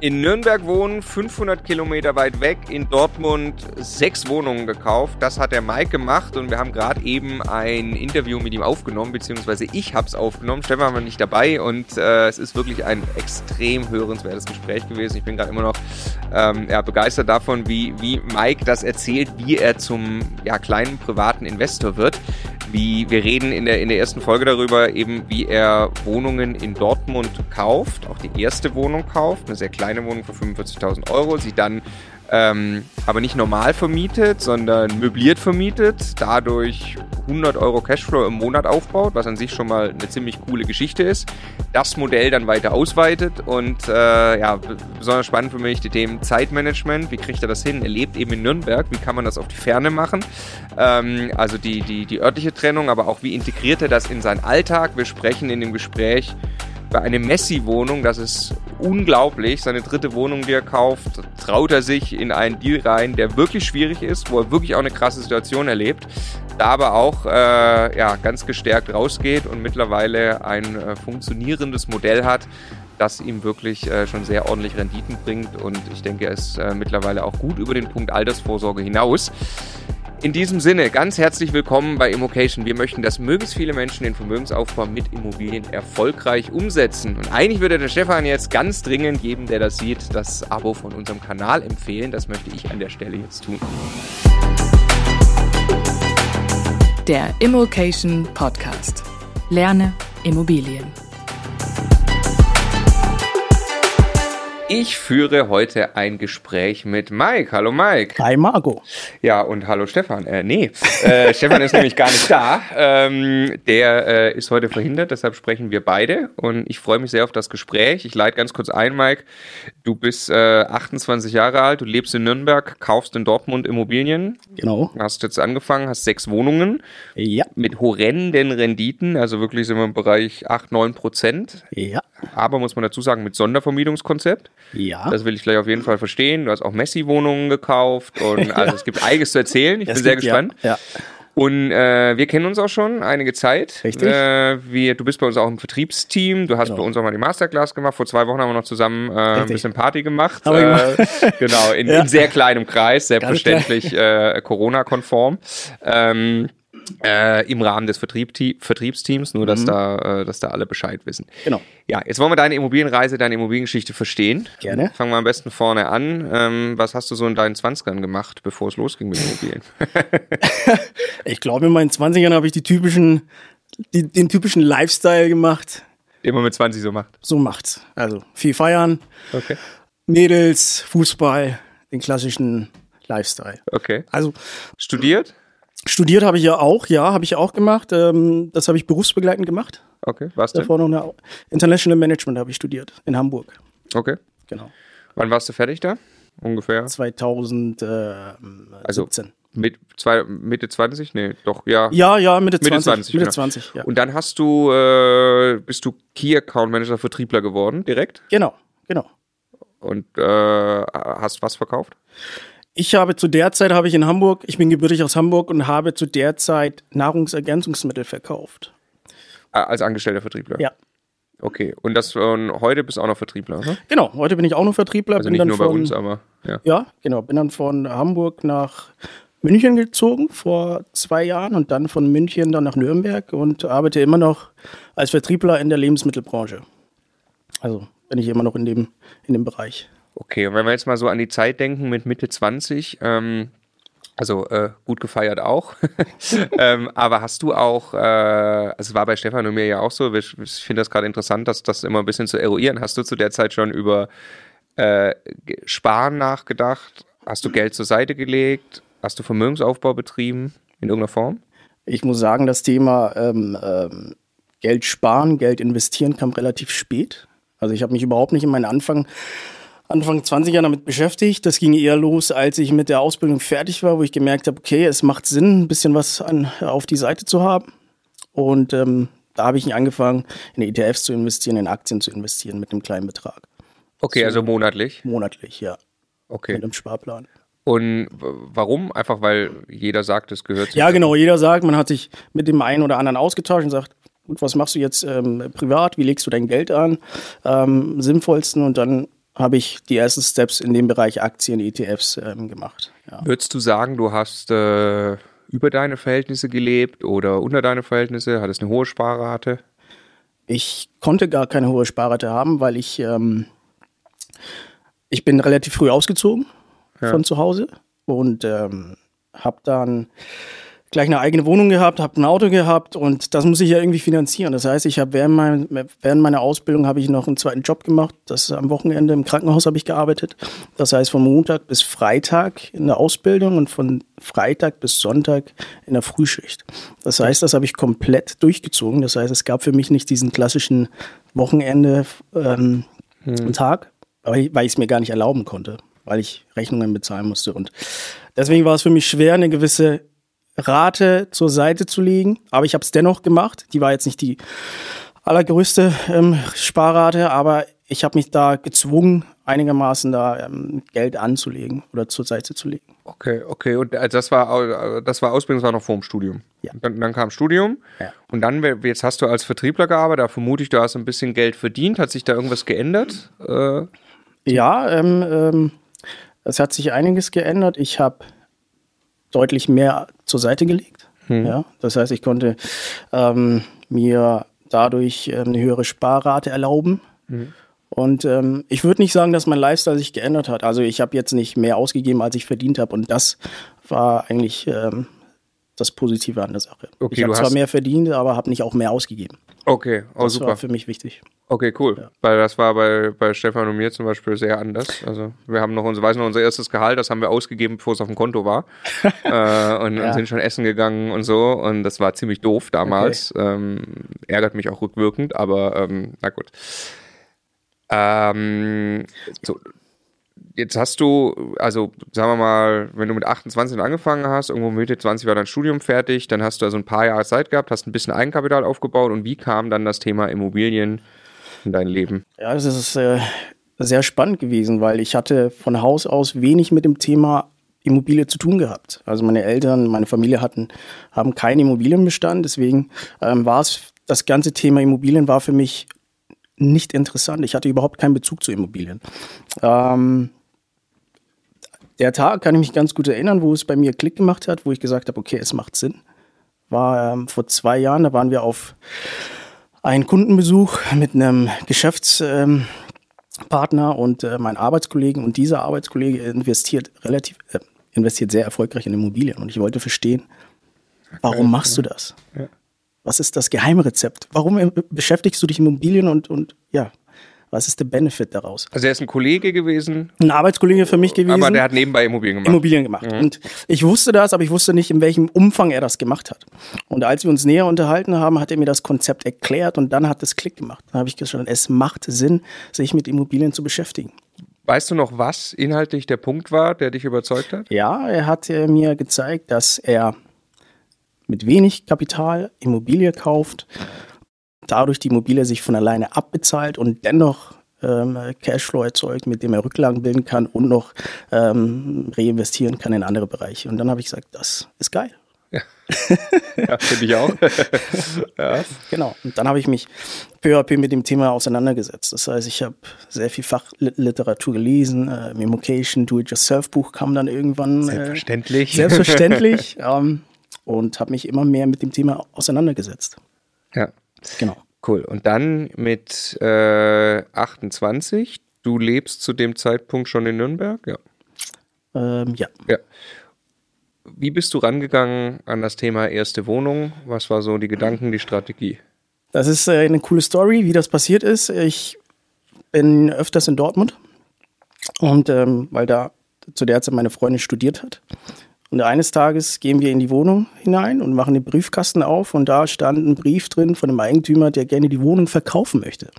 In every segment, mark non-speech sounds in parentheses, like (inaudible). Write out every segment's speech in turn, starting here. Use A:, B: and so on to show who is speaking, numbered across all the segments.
A: in Nürnberg wohnen, 500 Kilometer weit weg, in Dortmund sechs Wohnungen gekauft. Das hat der Mike gemacht und wir haben gerade eben ein Interview mit ihm aufgenommen, beziehungsweise ich habe es aufgenommen. Stefan war nicht dabei und äh, es ist wirklich ein extrem hörenswertes Gespräch gewesen. Ich bin gerade immer noch ähm, ja, begeistert davon, wie, wie Mike das erzählt, wie er zum ja, kleinen privaten Investor wird. Wie wir reden in der, in der ersten Folge darüber, eben wie er Wohnungen in Dortmund kauft, auch die erste Wohnung kauft, eine sehr kleine Wohnung für 45.000 Euro, sie dann ähm, aber nicht normal vermietet, sondern möbliert vermietet, dadurch 100 Euro Cashflow im Monat aufbaut, was an sich schon mal eine ziemlich coole Geschichte ist. Das Modell dann weiter ausweitet und äh, ja, besonders spannend für mich die Themen Zeitmanagement. Wie kriegt er das hin? Er lebt eben in Nürnberg. Wie kann man das auf die Ferne machen? Ähm, also die, die, die örtliche Trennung, aber auch wie integriert er das in seinen Alltag? Wir sprechen in dem Gespräch bei einer Messi-Wohnung, das ist unglaublich. Seine dritte Wohnung, die er kauft, traut er sich in einen Deal rein, der wirklich schwierig ist, wo er wirklich auch eine krasse Situation erlebt. Da aber auch äh, ja, ganz gestärkt rausgeht und mittlerweile ein äh, funktionierendes Modell hat, das ihm wirklich äh, schon sehr ordentlich Renditen bringt. Und ich denke, er ist äh, mittlerweile auch gut über den Punkt Altersvorsorge hinaus. In diesem Sinne, ganz herzlich willkommen bei Immocation. Wir möchten, dass möglichst viele Menschen den Vermögensaufbau mit Immobilien erfolgreich umsetzen. Und eigentlich würde der Stefan jetzt ganz dringend jedem, der das sieht, das Abo von unserem Kanal empfehlen. Das möchte ich an der Stelle jetzt tun.
B: Der Immocation Podcast. Lerne Immobilien.
A: Ich führe heute ein Gespräch mit Mike. Hallo Mike.
C: Hi Marco.
A: Ja, und hallo Stefan. Äh, nee, äh, (laughs) Stefan ist nämlich gar nicht da. Ähm, der äh, ist heute verhindert, deshalb sprechen wir beide. Und ich freue mich sehr auf das Gespräch. Ich leite ganz kurz ein, Mike. Du bist äh, 28 Jahre alt, du lebst in Nürnberg, kaufst in Dortmund Immobilien.
C: Genau.
A: Hast jetzt angefangen, hast sechs Wohnungen.
C: Ja.
A: Mit horrenden Renditen, also wirklich sind wir im Bereich 8, 9 Prozent.
C: Ja.
A: Aber muss man dazu sagen, mit Sondervermietungskonzept.
C: Ja.
A: Das will ich gleich auf jeden Fall verstehen. Du hast auch Messi-Wohnungen gekauft und (laughs) also es gibt einiges zu erzählen. Ich
C: Es
A: bin sehr gespannt.
C: Ja. ja.
A: Und äh, wir kennen uns auch schon einige Zeit.
C: Richtig.
A: Äh, wir, du bist bei uns auch im Vertriebsteam. Du hast
C: Genau.
A: bei uns auch mal die Masterclass gemacht. Vor zwei Wochen haben wir noch zusammen äh, ein bisschen Party gemacht. Äh, (laughs) genau, in,
C: Ja.
A: in sehr kleinem Kreis, selbstverständlich äh, Corona-konform. Ähm, äh, Im Rahmen des Vertriebsteams, nur dass, da, äh, dass da alle Bescheid wissen.
C: Mhm. Genau.
A: Ja, jetzt wollen wir deine Immobilienreise, deine Immobiliengeschichte verstehen.
C: Gerne.
A: Fangen wir am besten vorne an. Ähm, was hast du so in deinen 20ern gemacht, bevor es losging mit Immobilien? (laughs)
C: Ich glaube, in meinen 20ern habe ich die typischen, die, den typischen Lifestyle gemacht.
A: Immer mit 20 so macht.
C: So macht's. Also viel feiern,
A: Okay.
C: Mädels, Fußball, den klassischen Lifestyle.
A: Okay.
C: Also
A: Studiert?
C: Studiert habe ich ja auch, ja, habe ich auch gemacht. Ähm, das habe ich berufsbegleitend gemacht.
A: Okay. Was denn?
C: Davor noch eine International Management habe ich studiert in Hamburg.
A: Okay.
C: Genau.
A: Wann warst du fertig da? Ungefähr?
C: 2017.
A: Also mit zwei, Mitte 20? Nee, doch, ja.
C: ja, ja, Mitte 20.
A: Mitte 20.
C: Mitte
A: genau.
C: 20, ja.
A: Und dann hast du, äh, bist du Key Account Manager Vertriebler geworden, direkt?
C: Genau, genau.
A: Und äh, hast was verkauft?
C: Ich habe zu der Zeit habe ich in Hamburg, ich bin gebürtig aus Hamburg und habe zu der Zeit Nahrungsergänzungsmittel verkauft.
A: Äh, als angestellter Vertriebler?
C: Ja.
A: Okay. Und das und heute bist du auch noch Vertriebler, ne?
C: Genau, heute bin ich auch noch Vertriebler.
A: Also
C: bin
A: nicht
C: dann
A: nur
C: von,
A: bei uns, aber ja.
C: Ja, genau, bin dann von Hamburg nach München gezogen vor zwei Jahren und dann von München dann nach Nürnberg und arbeite immer noch als Vertriebler in der Lebensmittelbranche. Also bin ich immer noch in dem, in dem Bereich.
A: Okay, und wenn wir jetzt mal so an die Zeit denken mit Mitte 20, ähm, also äh, gut gefeiert auch, (laughs) ähm, aber hast du auch, äh, also es war bei Stefan und mir ja auch so, ich, ich finde das gerade interessant, dass das immer ein bisschen zu eruieren. Hast du zu der Zeit schon über äh, Sparen nachgedacht? Hast du Geld zur Seite gelegt? Hast du Vermögensaufbau betrieben in irgendeiner Form?
C: Ich muss sagen, das Thema ähm, ähm, Geld sparen, Geld investieren kam relativ spät. Also ich habe mich überhaupt nicht in meinen Anfang, Anfang 20 Jahren damit beschäftigt. Das ging eher los, als ich mit der Ausbildung fertig war, wo ich gemerkt habe, okay, es macht Sinn, ein bisschen was an, auf die Seite zu haben. Und ähm, da habe ich angefangen, in ETFs zu investieren, in Aktien zu investieren mit einem kleinen Betrag.
A: Okay, also monatlich.
C: Monatlich, ja,
A: Okay.
C: mit einem Sparplan.
A: Und warum? Einfach weil jeder sagt, es gehört zu
C: Ja, genau. Jeder sagt, man hat sich mit dem einen oder anderen ausgetauscht und sagt, gut, was machst du jetzt ähm, privat? Wie legst du dein Geld an? Ähm, sinnvollsten. Und dann habe ich die ersten Steps in dem Bereich Aktien, ETFs ähm, gemacht.
A: Ja. Würdest du sagen, du hast äh, über deine Verhältnisse gelebt oder unter deine Verhältnisse? Hattest eine hohe Sparrate?
C: Ich konnte gar keine hohe Sparrate haben, weil ich, ähm, ich bin relativ früh ausgezogen ja. von zu Hause und ähm, habe dann gleich eine eigene Wohnung gehabt, habe ein Auto gehabt und das muss ich ja irgendwie finanzieren. Das heißt, ich habe während, mein, während meiner Ausbildung habe ich noch einen zweiten Job gemacht. Das am Wochenende im Krankenhaus habe ich gearbeitet. Das heißt von Montag bis Freitag in der Ausbildung und von Freitag bis Sonntag in der Frühschicht. Das heißt, das habe ich komplett durchgezogen. Das heißt, es gab für mich nicht diesen klassischen Wochenende ähm, hm. Tag, weil ich es mir gar nicht erlauben konnte, weil ich Rechnungen bezahlen musste und deswegen war es für mich schwer, eine gewisse Rate zur Seite zu legen. Aber ich habe es dennoch gemacht. Die war jetzt nicht die allergrößte ähm, Sparrate, aber ich habe mich da gezwungen, einigermaßen da ähm, Geld anzulegen oder zur Seite zu legen.
A: Okay, okay. Und äh, das war das war Ausbildung, das war noch vor dem Studium. Ja. Dann, dann kam Studium. Ja. Und dann, jetzt hast du als Vertriebler gearbeitet, da vermute ich, du hast ein bisschen Geld verdient. Hat sich da irgendwas geändert? Äh,
C: ja, ähm, ähm, es hat sich einiges geändert. Ich habe deutlich mehr zur Seite gelegt. Hm. Ja, das heißt, ich konnte ähm, mir dadurch ähm, eine höhere Sparrate erlauben. Hm. Und ähm, ich würde nicht sagen, dass mein Lifestyle sich geändert hat. Also ich habe jetzt nicht mehr ausgegeben, als ich verdient habe. Und das war eigentlich ähm, das Positive an der Sache. Okay, ich habe zwar mehr verdient, aber habe nicht auch mehr ausgegeben.
A: Okay,
C: oh, das super. war für mich wichtig.
A: Okay, cool. Ja. Weil das war bei, bei Stefan und mir zum Beispiel sehr anders. Also wir haben noch unser, weiß noch, unser erstes Gehalt, das haben wir ausgegeben, bevor es auf dem Konto war. (laughs) äh, und, ja. sind schon essen gegangen und so. Und das war ziemlich doof damals. Okay. Ähm, ärgert mich auch rückwirkend, aber ähm, na gut. Ähm, so, jetzt hast du, also sagen wir mal, wenn du mit 28 angefangen hast, irgendwo Mitte 20 war dein Studium fertig, dann hast du also ein paar Jahre Zeit gehabt, hast ein bisschen Eigenkapital aufgebaut und wie kam dann das Thema Immobilien in dein Leben?
C: Ja, das ist äh, sehr spannend gewesen, weil ich hatte von Haus aus wenig mit dem Thema Immobilie zu tun gehabt. Also meine Eltern, meine Familie hatten, haben keinen Immobilienbestand, deswegen ähm, war es, das ganze Thema Immobilien war für mich nicht interessant. Ich hatte überhaupt keinen Bezug zu Immobilien. Ähm, der Tag kann ich mich ganz gut erinnern, wo es bei mir Klick gemacht hat, wo ich gesagt habe, okay, es macht Sinn. War ähm, vor zwei Jahren, da waren wir auf einen Kundenbesuch mit einem Geschäftspartner ähm, und äh, meinem Arbeitskollegen. Und dieser Arbeitskollege investiert relativ, äh, investiert sehr erfolgreich in Immobilien. Und ich wollte verstehen, warum machst du das? Was ist das Geheimrezept? Warum äh, beschäftigst du dich Immobilien und, und ja, was ist der Benefit daraus?
A: Also er ist ein Kollege gewesen.
C: Ein Arbeitskollege für mich gewesen.
A: Aber der hat nebenbei Immobilien gemacht.
C: Immobilien gemacht. Mhm. Und ich wusste das, aber ich wusste nicht, in welchem Umfang er das gemacht hat. Und als wir uns näher unterhalten haben, hat er mir das Konzept erklärt und dann hat es Klick gemacht. Dann habe ich gesagt, es macht Sinn, sich mit Immobilien zu beschäftigen.
A: Weißt du noch, was inhaltlich der Punkt war, der dich überzeugt hat?
C: Ja, er hat mir gezeigt, dass er mit wenig Kapital Immobilie kauft dadurch die Immobilie sich von alleine abbezahlt und dennoch ähm, Cashflow erzeugt, mit dem er Rücklagen bilden kann und noch ähm, reinvestieren kann in andere Bereiche. Und dann habe ich gesagt, das ist geil.
A: Ja, (laughs) ja finde ich auch. (laughs)
C: ja. Genau. Und dann habe ich mich peu à peu mit dem Thema auseinandergesetzt. Das heißt, ich habe sehr viel Fachliteratur gelesen. Äh, Memocation, Do-It-Yourself-Buch kam dann irgendwann.
A: Selbstverständlich.
C: Äh, selbstverständlich. (laughs) ähm, und habe mich immer mehr mit dem Thema auseinandergesetzt.
A: Ja. Genau. Cool. Und dann mit äh, 28, du lebst zu dem Zeitpunkt schon in Nürnberg?
C: Ja. Ähm, ja.
A: ja. Wie bist du rangegangen an das Thema erste Wohnung? Was war so die Gedanken, die Strategie?
C: Das ist äh, eine coole Story, wie das passiert ist. Ich bin öfters in Dortmund und ähm, weil da zu der Zeit meine Freundin studiert hat. Und eines Tages gehen wir in die Wohnung hinein und machen den Briefkasten auf und da stand ein Brief drin von einem Eigentümer, der gerne die Wohnung verkaufen möchte.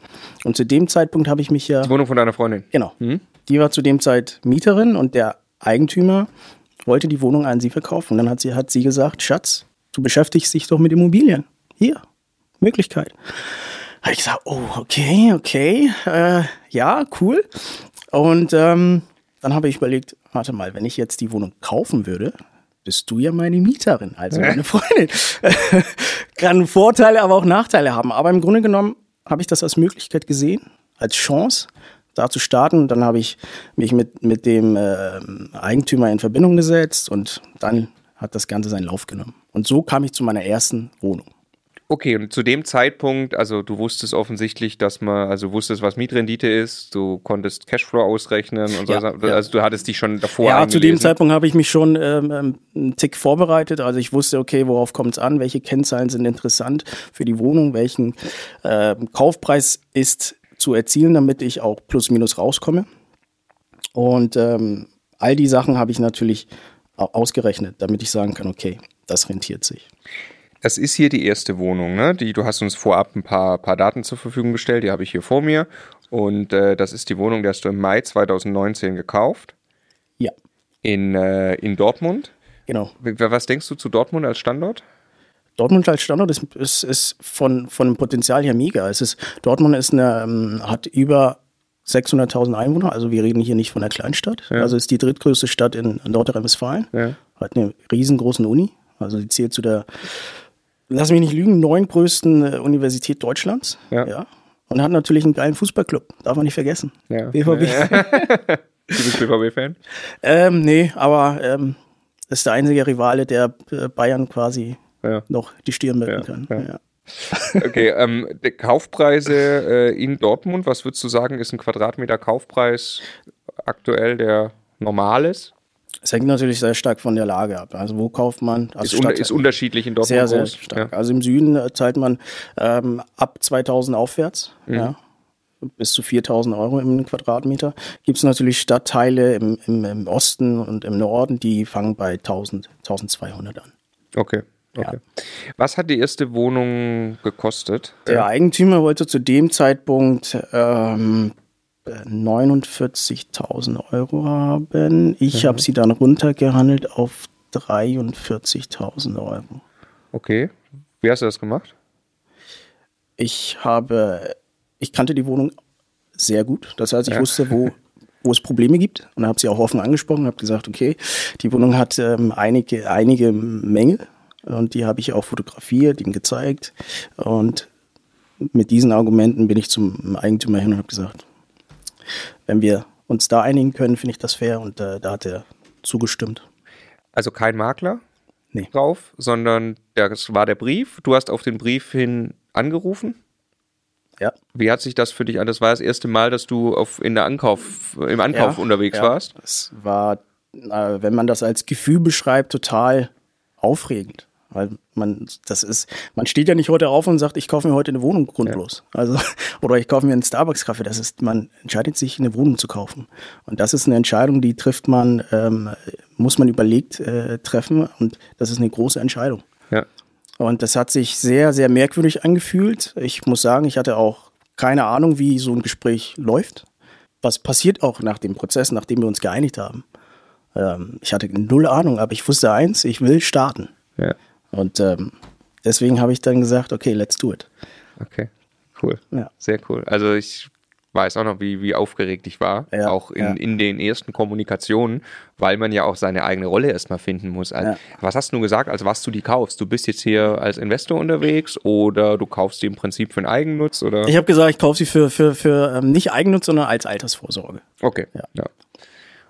C: Und zu dem Zeitpunkt habe ich mich ja.
A: Die Wohnung von deiner Freundin?
C: Genau. Mhm. Die war zu dem Zeit Mieterin und der Eigentümer wollte die Wohnung an sie verkaufen. Und dann hat sie, hat sie gesagt, Schatz, du beschäftigst dich doch mit Immobilien. Hier, Möglichkeit. Habe ich gesagt, oh, okay, okay, äh, ja, cool. Und ähm, dann habe ich überlegt, warte mal, wenn ich jetzt die Wohnung kaufen würde, bist du ja meine Mieterin, also meine Freundin. (laughs) Kann Vorteile, aber auch Nachteile haben. Aber im Grunde genommen habe ich das als Möglichkeit gesehen, als Chance, da zu starten. Dann habe ich mich mit, mit dem äh, Eigentümer in Verbindung gesetzt und dann hat das Ganze seinen Lauf genommen. Und so kam ich zu meiner ersten Wohnung.
A: Okay, und zu dem Zeitpunkt, also du wusstest offensichtlich, dass man, also wusstest, was Mietrendite ist, du konntest Cashflow ausrechnen und so,
C: Ja,
A: also
C: ja.
A: du hattest dich schon davor
C: Ja, zu dem. Zeitpunkt habe ich mich schon ähm, ähm, einen Tick vorbereitet. Also ich wusste, okay, worauf kommt es an, welche Kennzahlen sind interessant für die Wohnung, welchen ähm, Kaufpreis ist zu erzielen, damit ich auch plus minus rauskomme. Und ähm, all die Sachen habe ich natürlich au- ausgerechnet, damit ich sagen kann, okay, das rentiert sich.
A: Das ist hier die erste Wohnung, ne? Die, du hast uns vorab ein paar, paar Daten zur Verfügung gestellt, die habe ich hier vor mir. Und äh, das ist die Wohnung, die hast du im Mai 2019 gekauft
C: Ja,
A: in, äh, in Dortmund.
C: genau.
A: Was denkst du zu Dortmund als Standort?
C: Dortmund als Standort ist, ist, ist von, von dem Potenzial her mega. Es ist, Dortmund ist eine, ähm, hat über 600.000 Einwohner, also wir reden hier nicht von einer Kleinstadt.
A: Ja.
C: Also ist die drittgrößte Stadt in, in Nordrhein-Westfalen.
A: Ja.
C: Hat eine riesengroßen Uni, also die zählt zu der, lass mich nicht lügen, neuntgrößten äh, Universität Deutschlands.
A: Ja.
C: Und hat natürlich einen geilen Fußballclub, darf man nicht vergessen.
A: Ja.
C: BVB.
A: Du bist (laughs) BVB-Fan?
C: Ähm, nee, aber ähm, ist der einzige Rivale, der äh, Bayern quasi
A: Ja.
C: noch die Stirn bilden
A: Ja,
C: kann.
A: ja.
C: Ja. (laughs)
A: Okay, ähm, die Kaufpreise äh, in Dortmund, was würdest du sagen, ist ein Quadratmeter Kaufpreis aktuell der normal ist?
C: Es hängt natürlich sehr stark von der Lage ab. Also wo kauft man? Also
A: Ist, un ist unterschiedlich in Dortmund
C: sehr, sehr
A: groß?
C: stark.
A: Ja.
C: Also im Süden äh, zahlt man ähm, ab 2000 aufwärts,
A: Mhm.
C: ja, bis zu 4000 Euro im Quadratmeter. Gibt es natürlich Stadtteile im, im, im Osten und im Norden, die fangen bei 1000, 1200 an.
A: Okay. okay. Was hat die erste Wohnung gekostet?
C: Der Eigentümer wollte zu dem Zeitpunkt ähm, 49.000 Euro haben. Ich
A: Mhm.
C: habe sie dann runtergehandelt auf 43.000 Euro.
A: Okay. Wie hast du das gemacht?
C: Ich habe, ich kannte die Wohnung sehr gut. Das heißt, ich
A: Ja.
C: wusste, wo, wo es Probleme gibt und habe sie auch offen angesprochen. Habe gesagt, okay, die Wohnung hat ähm, einige, einige Mängel und die habe ich auch fotografiert, ihm gezeigt und mit diesen Argumenten bin ich zum Eigentümer hin und habe gesagt, wenn wir uns da einigen können, finde ich das fair und äh, da hat er zugestimmt.
A: Also kein Makler
C: Nee.
A: drauf, sondern das war der Brief. Du hast auf den Brief hin angerufen.
C: Ja.
A: Wie hat sich das für dich an? Das war das erste Mal, dass du auf, in der Ankauf, im Ankauf
C: Ja,
A: unterwegs
C: ja.
A: warst.
C: Es war, äh, wenn man das als Gefühl beschreibt, total aufregend. Weil man, das ist, man steht ja nicht heute auf und sagt, ich kaufe mir heute eine Wohnung grundlos. Also, (laughs) oder ich kaufe mir einen Starbucks-Kaffee. Das ist, man entscheidet sich, eine Wohnung zu kaufen. Und das ist eine Entscheidung, die trifft man, ähm, muss man überlegt äh, treffen. Und das ist eine große Entscheidung.
A: Ja.
C: Und das hat sich sehr, sehr merkwürdig angefühlt. Ich muss sagen, ich hatte auch keine Ahnung, wie so ein Gespräch läuft. Was passiert auch nach dem Prozess, nachdem wir uns geeinigt haben. Ähm, ich hatte null Ahnung, aber ich wusste eins, ich will starten.
A: Ja.
C: Und ähm, deswegen habe ich dann gesagt, okay, let's do it.
A: Okay. Cool.
C: Ja.
A: Sehr cool. Also ich weiß auch noch, wie, wie aufgeregt ich war,
C: Ja,
A: auch in,
C: ja.
A: in den ersten Kommunikationen, weil man ja auch seine eigene Rolle erstmal finden muss. Also,
C: Ja.
A: Was hast du gesagt, als was du die kaufst? Du bist jetzt hier als Investor unterwegs oder du kaufst die im Prinzip für einen Eigennutz oder?
C: Ich habe gesagt, ich kaufe sie für, für, für ähm, nicht Eigennutz, sondern als Altersvorsorge.
A: Okay.
C: Ja.
A: ja.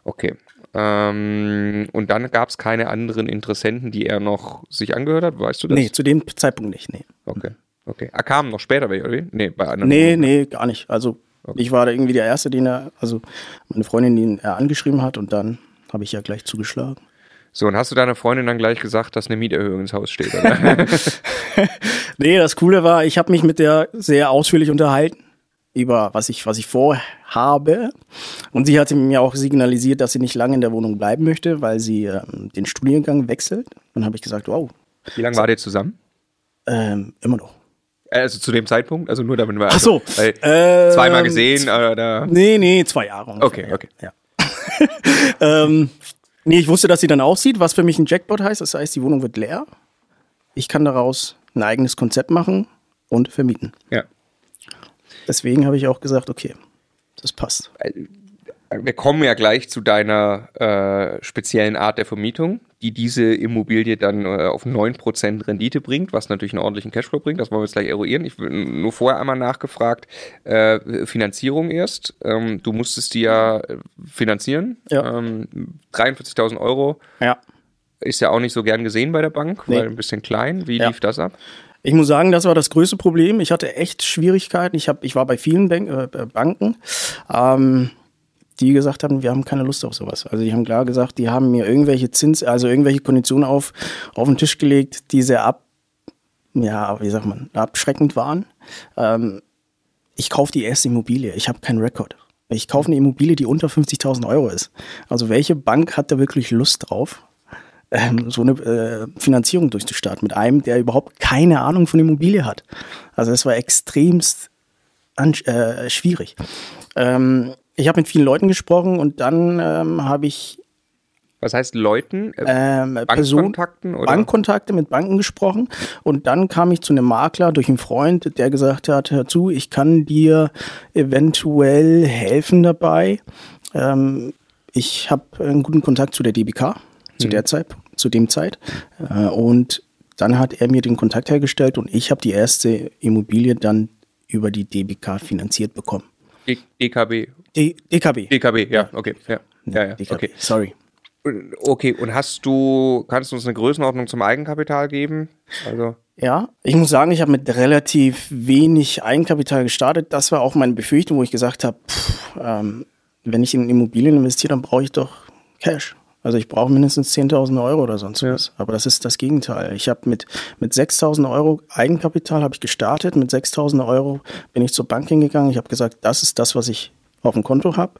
A: Okay. Ähm, und dann gab es keine anderen Interessenten, die er noch sich angehört hat, weißt du das?
C: Nee, zu dem Zeitpunkt nicht, nee.
A: Okay. Okay. Er kam noch später oder wie? Nee, bei anderen.
C: Nee, nee, gar nicht. Also ich war da irgendwie der Erste, den er, also meine Freundin, den er angeschrieben hat und dann habe ich ja gleich zugeschlagen.
A: So, und hast du deiner Freundin dann gleich gesagt, dass eine Mieterhöhung ins Haus steht, oder? (laughs)
C: Nee, das Coole war, ich habe mich mit der sehr ausführlich unterhalten über was ich, was ich vorhabe. Und sie hatte mir auch signalisiert, dass sie nicht lange in der Wohnung bleiben möchte, weil sie ähm, den Studiengang wechselt. Dann habe ich gesagt, wow,
A: Wie lange wart ihr zusammen?
C: ähm, immer noch.
A: Also zu dem Zeitpunkt? Also nur damit wir.
C: Ach so,
A: Weil
C: ähm,
A: zweimal gesehen, oder?
C: Nee, nee, zwei Jahre. ungefähr,
A: Okay, okay.
C: Ja. (laughs) ähm, nee, ich wusste, dass sie dann aussieht, was für mich ein Jackpot heißt. Das heißt, die Wohnung wird leer. Ich kann daraus ein eigenes Konzept machen und vermieten.
A: Ja.
C: Deswegen habe ich auch gesagt, okay, das passt.
A: Wir kommen ja gleich zu deiner äh, speziellen Art der Vermietung. die diese Immobilie dann äh, auf 9% Rendite bringt, was natürlich einen ordentlichen Cashflow bringt. Das wollen wir jetzt gleich eruieren. Ich will nur vorher einmal nachgefragt, äh, Finanzierung erst. Ähm, du musstest die ja äh, finanzieren.
C: Ja.
A: Ähm, 43.000 Euro.
C: Ja.
A: Ist ja auch nicht so gern gesehen bei der Bank,
C: Nee.
A: weil ein bisschen klein. Wie
C: Ja.
A: lief das ab?
C: Ich muss sagen, das war das größte Problem. Ich hatte echt Schwierigkeiten. Ich, hab, ich war bei vielen Bank, äh, Banken, ähm, die gesagt haben, wir haben keine Lust auf sowas. Also die haben klar gesagt, die haben mir irgendwelche Zins, also irgendwelche Konditionen auf, auf den Tisch gelegt, die sehr ab, ja, wie sagt man, abschreckend waren. Ähm, ich kaufe die erste Immobilie. Ich habe keinen Rekord. Ich kaufe eine Immobilie, die unter 50.000 Euro ist. Also welche Bank hat da wirklich Lust drauf? Ähm, so eine äh, Finanzierung durchzustarten mit einem, der überhaupt keine Ahnung von Immobilie hat. Also das war extremst äh, schwierig. Ähm, ich habe mit vielen Leuten gesprochen und dann ähm, habe ich
A: Was heißt Leuten? Äh,
C: ähm,
A: Bankkontakten? Oder?
C: Bankkontakte mit Banken gesprochen und dann kam ich zu einem Makler durch einen Freund, der gesagt hat, hör zu, ich kann dir eventuell helfen dabei. Ähm, ich habe einen guten Kontakt zu der DBK zu der Zeit, zu dem Zeit äh, und dann hat er mir den Kontakt hergestellt und ich habe die erste Immobilie dann über die DBK finanziert bekommen.
A: D- DKB.
C: D DKB.
A: DKB, ja, okay. Ja, ja, ja
C: DKB.
A: okay.
C: Sorry.
A: Okay, und hast du, kannst du uns eine Größenordnung zum Eigenkapital geben? Also,
C: Ja, ich muss sagen, ich habe mit relativ wenig Eigenkapital gestartet. Das war auch meine Befürchtung, wo ich gesagt habe, pff, ähm, wenn ich in Immobilien investiere, dann brauche ich doch Cash. Also ich brauche mindestens 10.000 Euro oder sonst was. Aber das ist das Gegenteil. Ich habe mit, mit 6.000 Euro Eigenkapital habe ich gestartet. Mit 6.000 Euro bin ich zur Bank hingegangen. Ich habe gesagt, das ist das, was ich auf dem Konto habe.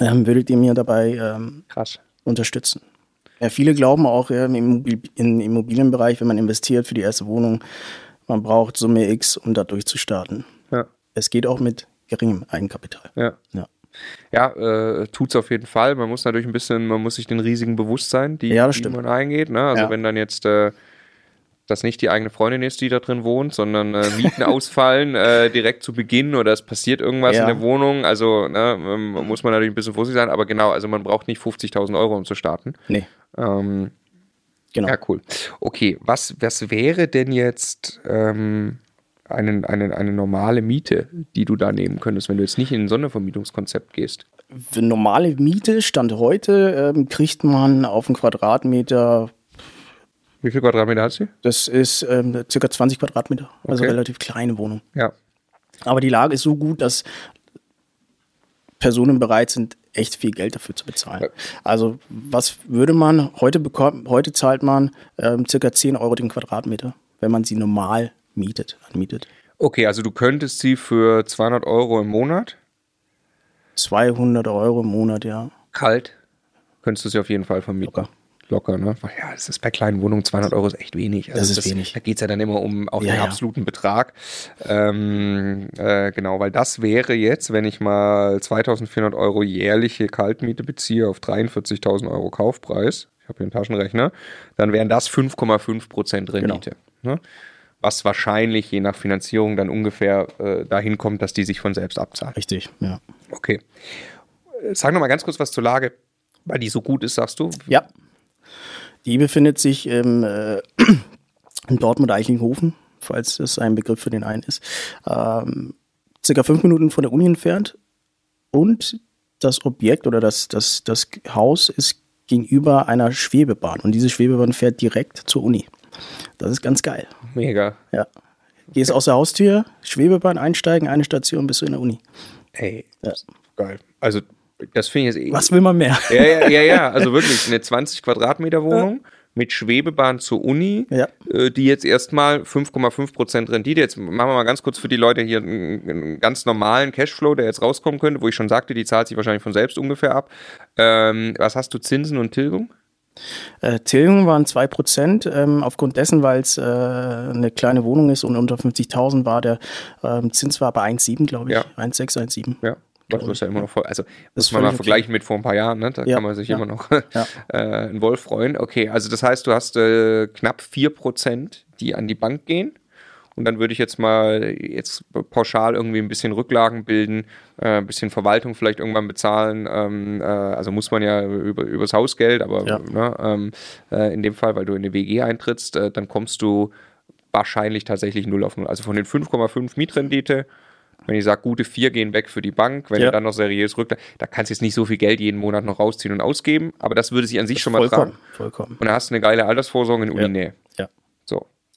C: Ähm, würdet ihr mir dabei ähm, unterstützen. Ja, viele glauben auch ja, im im Immobilienbereich, wenn man investiert für die erste Wohnung, man braucht Summe X, um da durchzustarten.
A: Ja,
C: Es geht auch mit geringem Eigenkapital.
A: ja.
C: Ja,
A: Ja, äh, tut's auf jeden Fall. Man muss natürlich ein bisschen, man muss sich den Risiken bewusst sein, die,
C: Ja,
A: die man eingeht. Ne? Also
C: Ja.
A: wenn dann jetzt äh, das nicht die eigene Freundin ist, die da drin wohnt, sondern äh, Mieten (laughs) ausfallen äh, direkt zu Beginn oder es passiert irgendwas
C: Ja.
A: in der Wohnung, also ne, ähm, muss man natürlich ein bisschen vorsichtig sein, aber genau, also man braucht nicht 50.000 Euro, um zu starten.
C: nee,
A: Ähm,
C: genau.
A: Ja, cool. Okay, was, was wäre denn jetzt ähm, eine, eine, eine normale Miete, die du da nehmen könntest, wenn du jetzt nicht in ein Sondervermietungskonzept gehst?
C: Für normale Miete, Stand heute, ähm, kriegt man auf einen Quadratmeter,
A: Wie viel Quadratmeter hast du?
C: das ist ähm, circa 20 Quadratmeter, also
A: Okay.
C: relativ kleine Wohnung.
A: Ja.
C: Aber die Lage ist so gut, dass Personen bereit sind, echt viel Geld dafür zu bezahlen.
A: Ja.
C: Also was würde man heute bekommen? Heute zahlt man ähm, circa 10 Euro den Quadratmeter, wenn man sie normal mietet, anmietet.
A: Okay, also du könntest sie für 200 Euro im Monat,
C: 200 Euro im Monat, ja.
A: kalt, könntest du sie auf jeden Fall vermieten.
C: Locker.
A: Locker, ne? Ja, das ist bei kleinen Wohnungen 200 Euro ist echt wenig. Also
C: Das ist wenig.
A: Da geht's ja dann immer um auch
C: Ja,
A: den
C: ja.
A: absoluten Betrag. Ähm, äh, genau, weil das wäre jetzt, wenn ich mal 2400 Euro jährliche Kaltmiete beziehe auf 43.000 Euro Kaufpreis, ich habe hier einen Taschenrechner, dann wären das 5,5 Prozent Rendite. Ne? Was wahrscheinlich je nach Finanzierung dann ungefähr äh, dahin kommt, dass die sich von selbst abzahlen.
C: Richtig, ja.
A: Okay. Sag noch mal ganz kurz was zur Lage, weil die so gut ist, sagst du.
C: Ja. Die befindet sich im, äh, (clears throat) in Dortmund-Eichlinghofen, falls das ein Begriff für den einen ist. Ähm, circa fünf Minuten von der Uni entfernt. Und das Objekt oder das, das, das Haus ist gegenüber einer Schwebebahn. Und diese Schwebebahn fährt direkt zur Uni. Das ist ganz geil.
A: Mega.
C: Ja. Gehst aus der Haustür, Schwebebahn einsteigen, eine Station, bist du in der Uni.
A: Ey,
C: Ja.
A: geil. Also, das finde ich jetzt eh.
C: Was will man mehr?
A: Ja, ja, ja, ja. Also (laughs) wirklich eine 20 Quadratmeter Wohnung mit Schwebebahn zur Uni,
C: Ja.
A: äh, die jetzt erstmal 5,5 Prozent Rendite. Jetzt machen wir mal ganz kurz für die Leute hier einen, einen ganz normalen Cashflow, der jetzt rauskommen könnte, wo ich schon sagte, die zahlt sich wahrscheinlich von selbst ungefähr ab. Ähm, was hast du Zinsen und Tilgung?
C: Äh, Tilgung waren 2%. Ähm, aufgrund dessen, weil es äh, eine kleine Wohnung ist und unter 50.000 war der ähm, Zins war bei 1,7, glaube ich.
A: Ja.
C: 1,6, 1,7.
A: Ja. Das ist ja immer noch voll. Also muss man mal
C: okay.
A: vergleichen mit vor ein paar Jahren, ne? Da
C: Ja,
A: kann man sich
C: ja.
A: immer noch (laughs)
C: Ja. (laughs)
A: äh, einen Wolf freuen. Okay, also das heißt, du hast äh, knapp 4%, die an die Bank gehen und dann würde ich jetzt mal jetzt pauschal irgendwie ein bisschen Rücklagen bilden, äh, ein bisschen Verwaltung vielleicht irgendwann bezahlen. Ähm, äh, also muss man ja über, übers Hausgeld, aber
C: Ja.
A: ne, ähm, äh, in dem Fall, weil du in eine WG eintrittst, äh, dann kommst du wahrscheinlich tatsächlich 0 auf 0. Also von den 5,5 Mietrendite, wenn ich sage, gute 4 gehen weg für die Bank, wenn
C: Ja.
A: du dann noch seriös rückt, da kannst du jetzt nicht so viel Geld jeden Monat noch rausziehen und ausgeben, aber das würde sich an sich schon mal
C: vollkommen,
A: tragen.
C: vollkommen.
A: Und dann hast du eine geile Altersvorsorge in Uninähe.
C: Ja.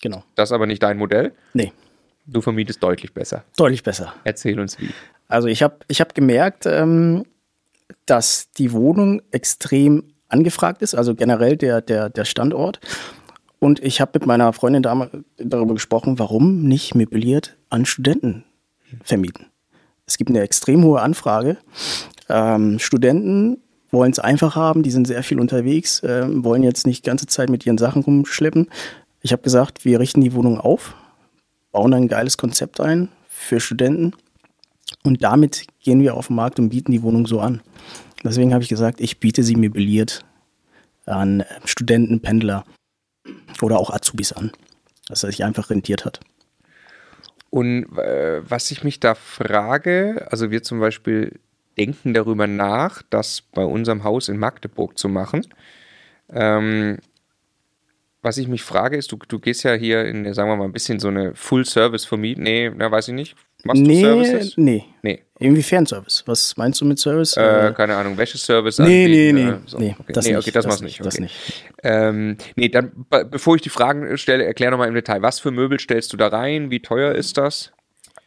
C: Genau.
A: Das ist aber nicht dein Modell.
C: Nee,
A: Du vermietest deutlich besser.
C: deutlich besser.
A: Erzähl uns wie.
C: Also ich habe ich hab gemerkt, ähm, dass die Wohnung extrem angefragt ist, also generell der, der, der Standort. Und ich habe mit meiner Freundin damals darüber gesprochen, warum nicht möbliert an Studenten vermieten. Es gibt eine extrem hohe Anfrage. Ähm, Studenten wollen es einfach haben, die sind sehr viel unterwegs, ähm, wollen jetzt nicht die ganze Zeit mit ihren Sachen rumschleppen. Ich habe gesagt, wir richten die Wohnung auf, bauen ein geiles Konzept ein für Studenten und damit gehen wir auf den Markt und bieten die Wohnung so an. Deswegen habe ich gesagt, ich biete sie möbliert an Studenten, Pendler oder auch Azubis an, dass er sich einfach rentiert hat.
A: Und äh, was ich mich da frage, also wir zum Beispiel denken darüber nach, das bei unserem Haus in Magdeburg zu machen. Ähm, was ich mich frage, ist, du, du gehst ja hier in, sagen wir mal, ein bisschen so eine Full-Service-Vermietung. Nee, na, weiß ich nicht. Machst du
C: nee,
A: Services?
C: nee.
A: Nee.
C: Inwiefern Service? Was meinst du mit Service?
A: Äh,
C: Äh,
A: keine Ahnung, Wäscheservice
C: nee, nee,
A: anbieten,
C: nee,
A: äh, so.
C: nee,
A: okay.
C: das
A: nee, okay, das,
C: das
A: machst du
C: nicht,
A: nicht.
C: das
A: Okay.
C: nicht.
A: Ähm, nee, dann, be- bevor ich die Fragen stelle, erklär nochmal im Detail, was für Möbel stellst du da rein? Wie teuer ist das?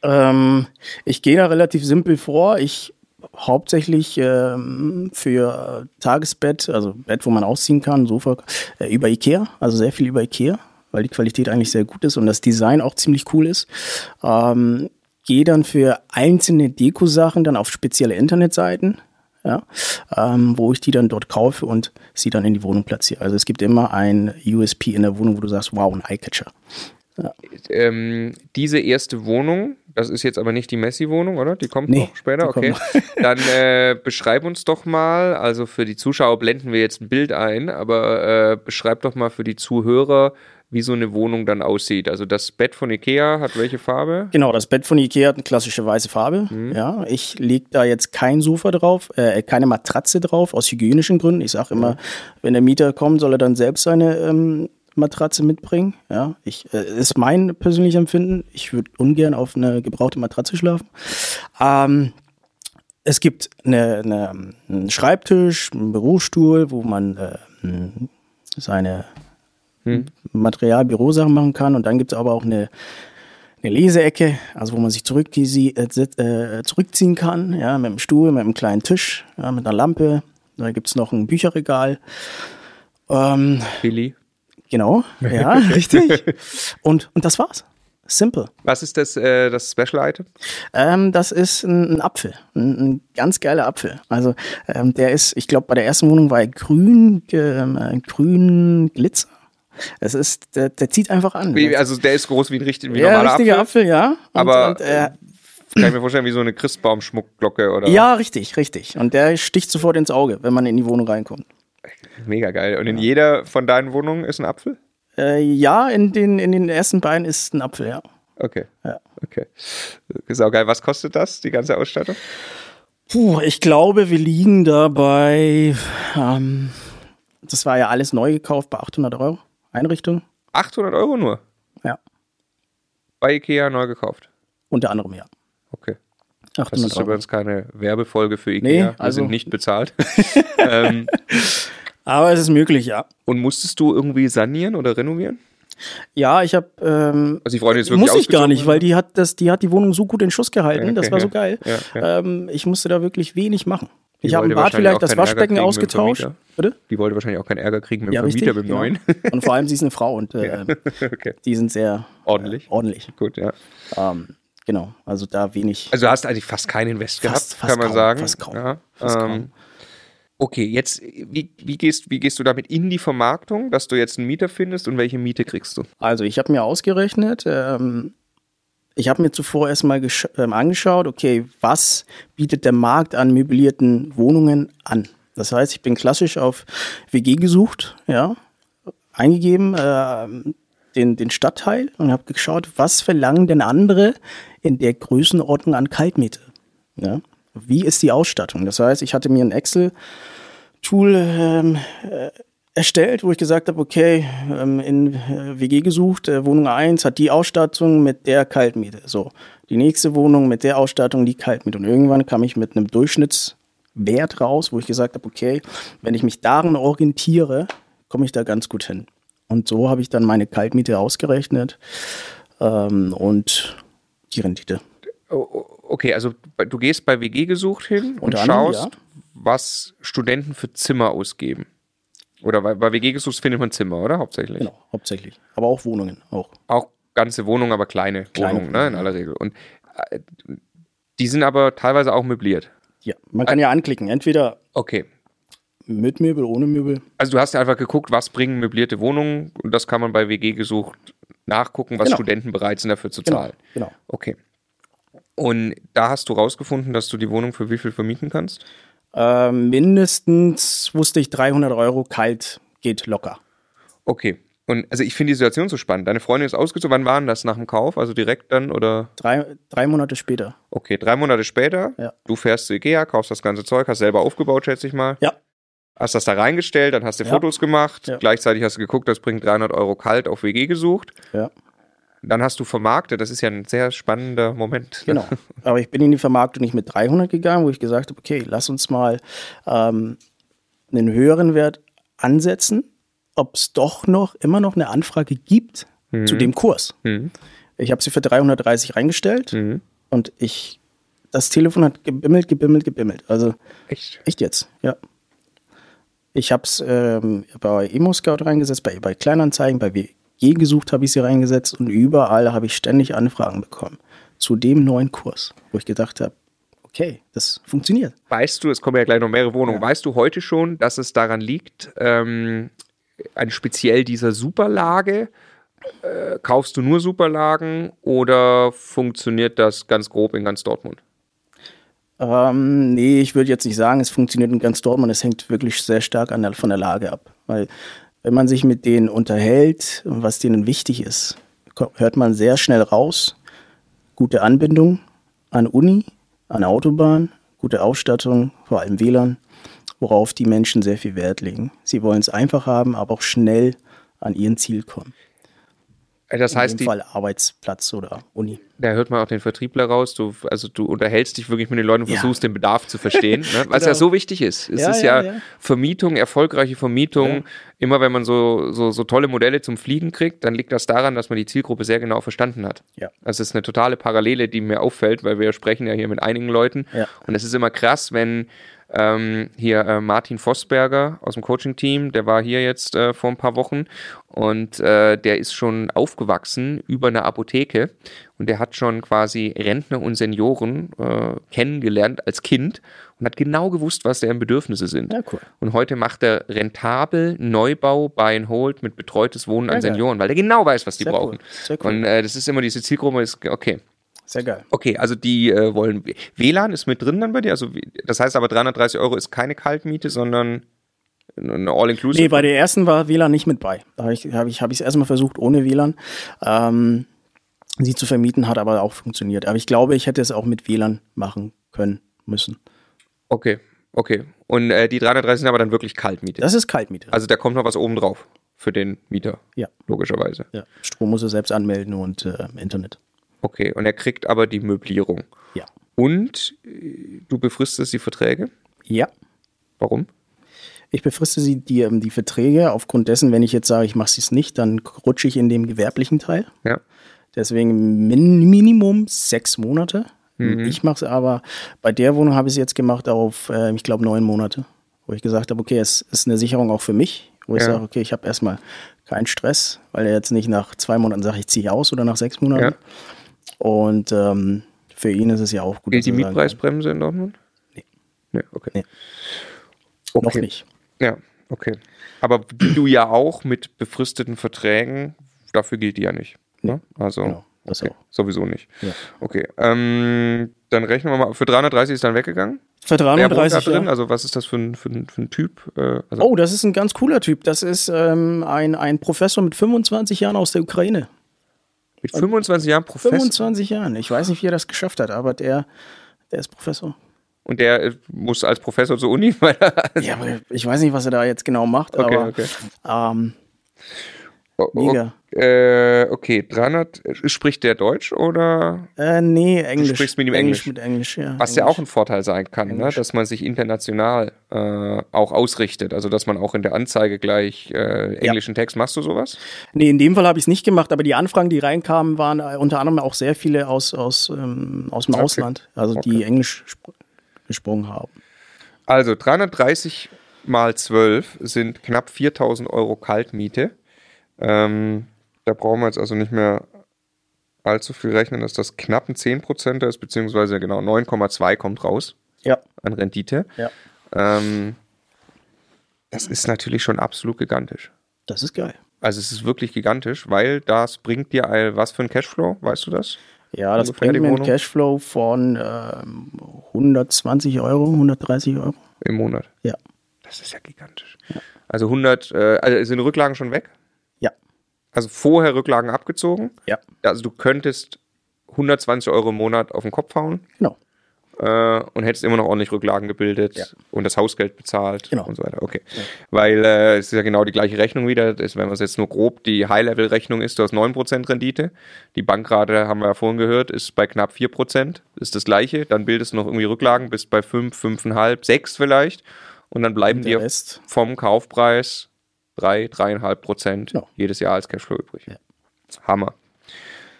C: Ähm, ich gehe da relativ simpel vor. Ich hauptsächlich ähm, für Tagesbett, also Bett, wo man ausziehen kann, Sofa, äh, über Ikea, also sehr viel über Ikea, weil die Qualität eigentlich sehr gut ist und das Design auch ziemlich cool ist. Ähm, gehe dann für einzelne Deko-Sachen dann auf spezielle Internetseiten, ja, ähm, wo ich die dann dort kaufe und sie dann in die Wohnung platziere. Also es gibt immer ein USP in der Wohnung, wo du sagst, wow, ein Eyecatcher.
A: Ähm, diese erste Wohnung, das ist jetzt aber nicht die Messi-Wohnung, oder? Die kommt
C: Nee,
A: noch später, okay. (laughs) Dann äh, beschreib uns doch mal, also für die Zuschauer blenden wir jetzt ein Bild ein, aber äh, beschreib doch mal für die Zuhörer, wie so eine Wohnung dann aussieht. Also das Bett von Ikea hat welche Farbe?
C: Genau, das Bett von Ikea hat eine klassische weiße Farbe. Ja, ich lege da jetzt kein Sofa drauf, äh, keine Matratze drauf, aus hygienischen Gründen. Ich sage immer, wenn der Mieter kommt, soll er dann selbst seine ähm, Matratze mitbringen. Ja, ich äh, ist mein persönliches Empfinden. Ich würde ungern auf eine gebrauchte Matratze schlafen. Ähm, es gibt eine, eine, einen Schreibtisch, einen Bürostuhl, wo man äh, seine Material, Bürosachen machen kann. Und dann gibt es aber auch eine, eine Leseecke, also wo man sich zurück, äh, äh, zurückziehen kann, ja, mit einem Stuhl, mit einem kleinen Tisch, ja, mit einer Lampe. Da gibt es noch ein Bücherregal. Ähm,
A: Billy.
C: Genau, ja, (laughs) richtig. (laughs) Und, und das war's. Simple.
A: Was ist das, äh, das Special Item?
C: Ähm, das ist ein, ein Apfel, ein, ein ganz geiler Apfel. Also ähm, der ist, ich glaube, bei der ersten Wohnung war er grün, äh, grün Glitzer. Es ist, der, der zieht einfach an.
A: Wie, also der ist groß wie ein, richtig, wie
C: ja,
A: normaler
C: richtiger
A: Apfel.
C: Apfel, ja. Und,
A: Aber
C: und, äh,
A: kann ich mir vorstellen, wie so eine Christbaumschmuckglocke oder?
C: ja, richtig, richtig. Und der sticht sofort ins Auge, wenn man in die Wohnung reinkommt.
A: Mega geil. Und in jeder von deinen Wohnungen ist ein Apfel?
C: Äh, ja, in den, in den ersten beiden ist ein Apfel, ja.
A: Okay.
C: Ja.
A: Okay. Sau geil. Was kostet das, die ganze Ausstattung?
C: Puh, ich glaube, wir liegen dabei, ähm, das war ja alles neu gekauft, bei 800 Euro Einrichtung.
A: 800 Euro nur.
C: Ja,
A: Bei Ikea neu gekauft.
C: unter anderem, ja.
A: Okay. Das
C: 800
A: ist
C: Euro.
A: übrigens keine Werbefolge für Ikea.
C: Nee,
A: Wir
C: also-
A: sind nicht bezahlt. (laughs) ähm,
C: Aber es ist möglich, ja.
A: und musstest du irgendwie sanieren oder renovieren?
C: Ja, ich habe ähm,
A: Also die Freundin ist wirklich
C: muss ich gar nicht,
A: oder?
C: weil die hat das, die hat die Wohnung so gut in Schuss gehalten.
A: Ja,
C: das
A: okay,
C: war so geil.
A: Ja, ja.
C: Ähm, ich musste da wirklich wenig machen.
A: Die
C: ich habe im Bad vielleicht das Waschbecken
A: dem
C: ausgetauscht. Bitte?
A: Die wollte wahrscheinlich auch keinen Ärger kriegen mit dem
C: Ja,
A: Vermieter,
C: richtig.
A: mit dem neuen.
C: Genau. (laughs) Und vor allem, sie ist eine Frau und äh, (laughs)
A: okay.
C: die sind sehr
A: Ordentlich.
C: Äh, ordentlich.
A: Gut, ja.
C: Ähm, genau, also da wenig.
A: Also du hast eigentlich fast keinen Invest gehabt,
C: Fast- fast
A: kann man
C: kaum,
A: sagen.
C: fast kaum,
A: Ja,
C: fast
A: ähm,
C: kaum.
A: Okay, jetzt, wie, wie, gehst, wie gehst du damit in die Vermarktung, dass du jetzt einen Mieter findest und welche Miete kriegst du?
C: Also ich habe mir ausgerechnet, ähm, ich habe mir zuvor erstmal ähm, angeschaut, okay, was bietet der Markt an möblierten Wohnungen an? Das heißt, ich bin klassisch auf WG gesucht, ja, eingegeben. ähm, den, den Stadtteil und habe geschaut, was verlangen denn andere in der Größenordnung an Kaltmiete. Ja? Wie ist die Ausstattung? Das heißt, ich hatte mir ein Excel-Tool ähm, äh, erstellt, wo ich gesagt habe, okay, ähm, in äh, WG gesucht, äh, Wohnung 1 hat die Ausstattung mit der Kaltmiete. So, die nächste Wohnung mit der Ausstattung, die Kaltmiete. Und irgendwann kam ich mit einem Durchschnittswert raus, wo ich gesagt habe, okay, wenn ich mich daran orientiere, komme ich da ganz gut hin. Und so habe ich dann meine Kaltmiete ausgerechnet ähm, und die Rendite.
A: Okay, also du gehst bei WG gesucht hin und
C: anderem,
A: schaust,
C: ja.
A: was Studenten für Zimmer ausgeben. Oder bei, bei WG gesucht findet man Zimmer, oder? Hauptsächlich.
C: Genau, hauptsächlich. Aber auch Wohnungen, auch.
A: Auch ganze Wohnungen, aber kleine,
C: Kleine
A: Wohnungen, ne, in
C: Wohnungen,
A: aller Regel. Und äh, die sind aber teilweise auch möbliert.
C: Ja, man kann ja anklicken, entweder
A: Okay.
C: mit Möbel, ohne Möbel.
A: Also du hast ja einfach geguckt, was bringen möblierte Wohnungen und das kann man bei WG gesucht nachgucken, was
C: Genau.
A: Studenten bereit sind dafür zu
C: Genau,
A: zahlen.
C: genau.
A: Okay. Und da hast du rausgefunden, dass du die Wohnung für wie viel vermieten kannst?
C: Äh, mindestens wusste ich 300 Euro kalt geht locker.
A: Okay. Und also ich finde die Situation so spannend. Deine Freundin ist ausgezogen. Wann war denn das nach dem Kauf? Also direkt dann oder?
C: Drei, drei Monate später.
A: Okay, drei Monate später.
C: Ja.
A: Du fährst zu Ikea, kaufst das ganze Zeug, hast selber aufgebaut, schätze ich mal.
C: Ja,
A: Hast das da reingestellt, dann hast du
C: Ja.
A: Fotos gemacht.
C: Ja.
A: Gleichzeitig hast du geguckt, das bringt 300 Euro kalt auf WG gesucht.
C: ja,
A: Dann hast du vermarktet. Das ist ja ein sehr spannender Moment.
C: genau. Aber ich bin in die Vermarktung nicht mit 300 gegangen, wo ich gesagt habe, okay, lass uns mal ähm, einen höheren Wert ansetzen, ob es doch noch immer noch eine Anfrage gibt zu dem Kurs.
A: Mhm.
C: Ich habe sie für 330 reingestellt
A: Mhm.
C: und ich, das Telefon hat gebimmelt, gebimmelt, gebimmelt. Also
A: Echt?
C: Echt jetzt, ja. Ich habe es ähm, bei Emo-Scout reingesetzt, bei, bei Kleinanzeigen, bei WG gesucht habe ich sie reingesetzt und überall habe ich ständig Anfragen bekommen zu dem neuen Kurs, wo ich gedacht habe, okay, das funktioniert.
A: Weißt du, es kommen ja gleich noch mehrere Wohnungen. Weißt du heute schon, dass es daran liegt, ähm, an speziell dieser Superlage? Äh, kaufst du nur Superlagen oder funktioniert das ganz grob in ganz Dortmund?
C: Ähm, nee, ich würde jetzt nicht sagen, es funktioniert in ganz Dortmund. Es hängt wirklich sehr stark an der, von der Lage ab. Weil wenn man sich mit denen unterhält, was denen wichtig ist, hört man sehr schnell raus, gute Anbindung an Uni, an Autobahn, gute Ausstattung, vor allem WLAN, worauf die Menschen sehr viel Wert legen. Sie wollen es einfach haben, aber auch schnell an ihren Ziel kommen.
A: Äh, Das
C: In
A: heißt,
C: dem
A: die,
C: Fall Arbeitsplatz oder Uni.
A: da hört man auch den Vertriebler raus. Du, also du unterhältst dich wirklich mit den Leuten und
C: Ja.
A: versuchst den Bedarf zu verstehen, ne? (laughs) was
C: Genau.
A: ja so wichtig ist. Es
C: Ja,
A: ist
C: ja,
A: ja. Vermietung, erfolgreiche Vermietung. Immer wenn man so, so, so tolle Modelle zum Fliegen kriegt, dann liegt das daran, dass man die Zielgruppe sehr genau verstanden hat.
C: Ja.
A: Das ist eine totale Parallele, die mir auffällt, weil wir sprechen ja hier mit einigen Leuten.
C: Ja.
A: Und es ist immer krass, wenn ähm, hier äh, Martin Vossberger aus dem Coaching-Team, der war hier jetzt äh, vor ein paar Wochen und äh, der ist schon aufgewachsen über eine Apotheke und der hat schon quasi Rentner und Senioren äh, kennengelernt als Kind und hat genau gewusst, was deren Bedürfnisse sind.
C: Ja, cool.
A: Und heute macht er rentabel Neubau, Buy and Hold mit betreutes Wohnen an
C: Ja, geil.
A: Senioren, weil er genau weiß, was die
C: Sehr
A: brauchen.
C: cool. Cool.
A: Und äh, das ist immer diese Zielgruppe, ist okay.
C: Sehr geil.
A: Okay, also die äh, wollen. WLAN ist mit drin dann bei dir? Also, das heißt aber 330 Euro ist keine Kaltmiete, sondern eine All-Inclusive.
C: Nee, bei der ersten war WLAN nicht mit bei. Da habe ich es hab ich, hab erstmal versucht ohne WLAN. Ähm, sie zu vermieten, hat aber auch funktioniert. Aber ich glaube, ich hätte es auch mit WLAN machen können müssen.
A: okay, okay. Und äh, die 330 sind aber dann wirklich Kaltmiete.
C: Das ist Kaltmiete.
A: also da kommt noch was oben drauf für den Mieter,
C: ja,
A: logischerweise.
C: ja. Strom muss er selbst anmelden und äh, Internet.
A: Okay, und er kriegt aber die Möblierung.
C: Ja.
A: Und äh, du befristest die Verträge?
C: Ja.
A: Warum?
C: Ich befriste sie die, ähm, die Verträge aufgrund dessen, wenn ich jetzt sage, ich mache es nicht, dann rutsche ich in dem gewerblichen Teil.
A: Ja.
C: Deswegen min Minimum sechs Monate. Ich mache es aber, bei der Wohnung habe ich es jetzt gemacht auf, äh, ich glaube, neun Monate. Wo ich gesagt habe, okay, es ist eine Sicherung auch für mich. Wo ich
A: Ja.
C: sage, okay, ich habe erstmal keinen Stress, weil er jetzt nicht nach zwei Monaten sagt, ich ziehe aus oder nach sechs Monaten.
A: Ja.
C: Und ähm, für ihn ist es ja auch gut.
A: Gilt die Mietpreisbremse in Dortmund?
C: Nee.
A: Nee, okay.
C: Nee.
A: okay.
C: Noch nicht.
A: Ja, okay. Aber du ja auch mit befristeten Verträgen, dafür gilt die ja nicht. Ne? Also,
C: Genau, das
A: okay,
C: auch.
A: sowieso nicht.
C: Ja.
A: Okay, ähm, dann rechnen wir mal, für 330 ist dann weggegangen?
C: Veteran
A: Wer wohnt da
C: 30
A: drin?
C: Jahre.
A: Also was ist das für ein, für ein, für ein Typ? Äh, also
C: Oh, das ist ein ganz cooler Typ. Das ist ähm, ein, ein Professor mit 25 Jahren aus der Ukraine.
A: Mit 25 Jahren Professor
C: 25 Jahren. Ich weiß nicht, wie er das geschafft hat, aber der, der ist Professor.
A: und der äh, muss als Professor zur Uni, (laughs) weil er
C: Ja, aber ich weiß nicht, was er da jetzt genau macht,
A: Okay,
C: aber
A: okay.
C: Ähm, Mega.
A: Äh, okay, 300, äh, spricht der Deutsch oder?
C: Äh, nee, Englisch.
A: sprichst mit ihm Englisch.
C: mit Englisch, ja.
A: Was ja
C: Englisch.
A: auch ein Vorteil sein kann, ne?
C: Englisch.
A: dass man sich international äh, auch ausrichtet. Also, dass man auch in der Anzeige gleich äh, englischen Text. Machst du sowas?
C: Nee, in dem Fall habe ich es nicht gemacht, aber die Anfragen, die reinkamen, waren äh, unter anderem auch sehr viele aus, aus, ähm, aus dem
A: Okay.
C: Ausland, also die
A: Okay.
C: Englisch spr gesprochen haben.
A: Also 330 mal 12 sind knapp 4000 Euro Kaltmiete. Ähm, da brauchen wir jetzt also nicht mehr allzu viel rechnen, dass das knapp ein 10% ist, beziehungsweise genau 9,2 kommt raus
C: Ja,
A: an Rendite.
C: ja.
A: Ähm, das ist natürlich schon absolut gigantisch.
C: Das ist geil.
A: Also es ist wirklich gigantisch, weil das bringt dir ein, was für ein Cashflow, weißt du das?
C: Ja, das
A: Ungefähr
C: bringt mir einen? Cashflow von ähm, 120 Euro, 130 Euro.
A: Im Monat.
C: Ja.
A: Das ist ja gigantisch. Also 100, äh, also sind Rücklagen schon weg?
C: Ja,
A: Also vorher Rücklagen abgezogen?
C: ja,
A: Also du könntest 120 Euro im Monat auf den Kopf hauen
C: genau.
A: äh, und hättest immer noch ordentlich Rücklagen gebildet
C: Ja.
A: und das Hausgeld bezahlt
C: Genau.
A: und so weiter. Okay. Weil äh, es ist ja genau die gleiche Rechnung wieder. Das, wenn man es jetzt nur grob die High-Level-Rechnung ist, du hast 9% Rendite. Die Bankrate, haben wir ja vorhin gehört, ist bei knapp 4%. Ist das gleiche. Dann bildest du noch irgendwie Rücklagen, bist bei 5, 5,5, 6 vielleicht. Und dann bleiben dir vom Kaufpreis 3, 3,5 Prozent
C: Ja.
A: jedes Jahr als Cashflow übrig.
C: Ja.
A: Hammer.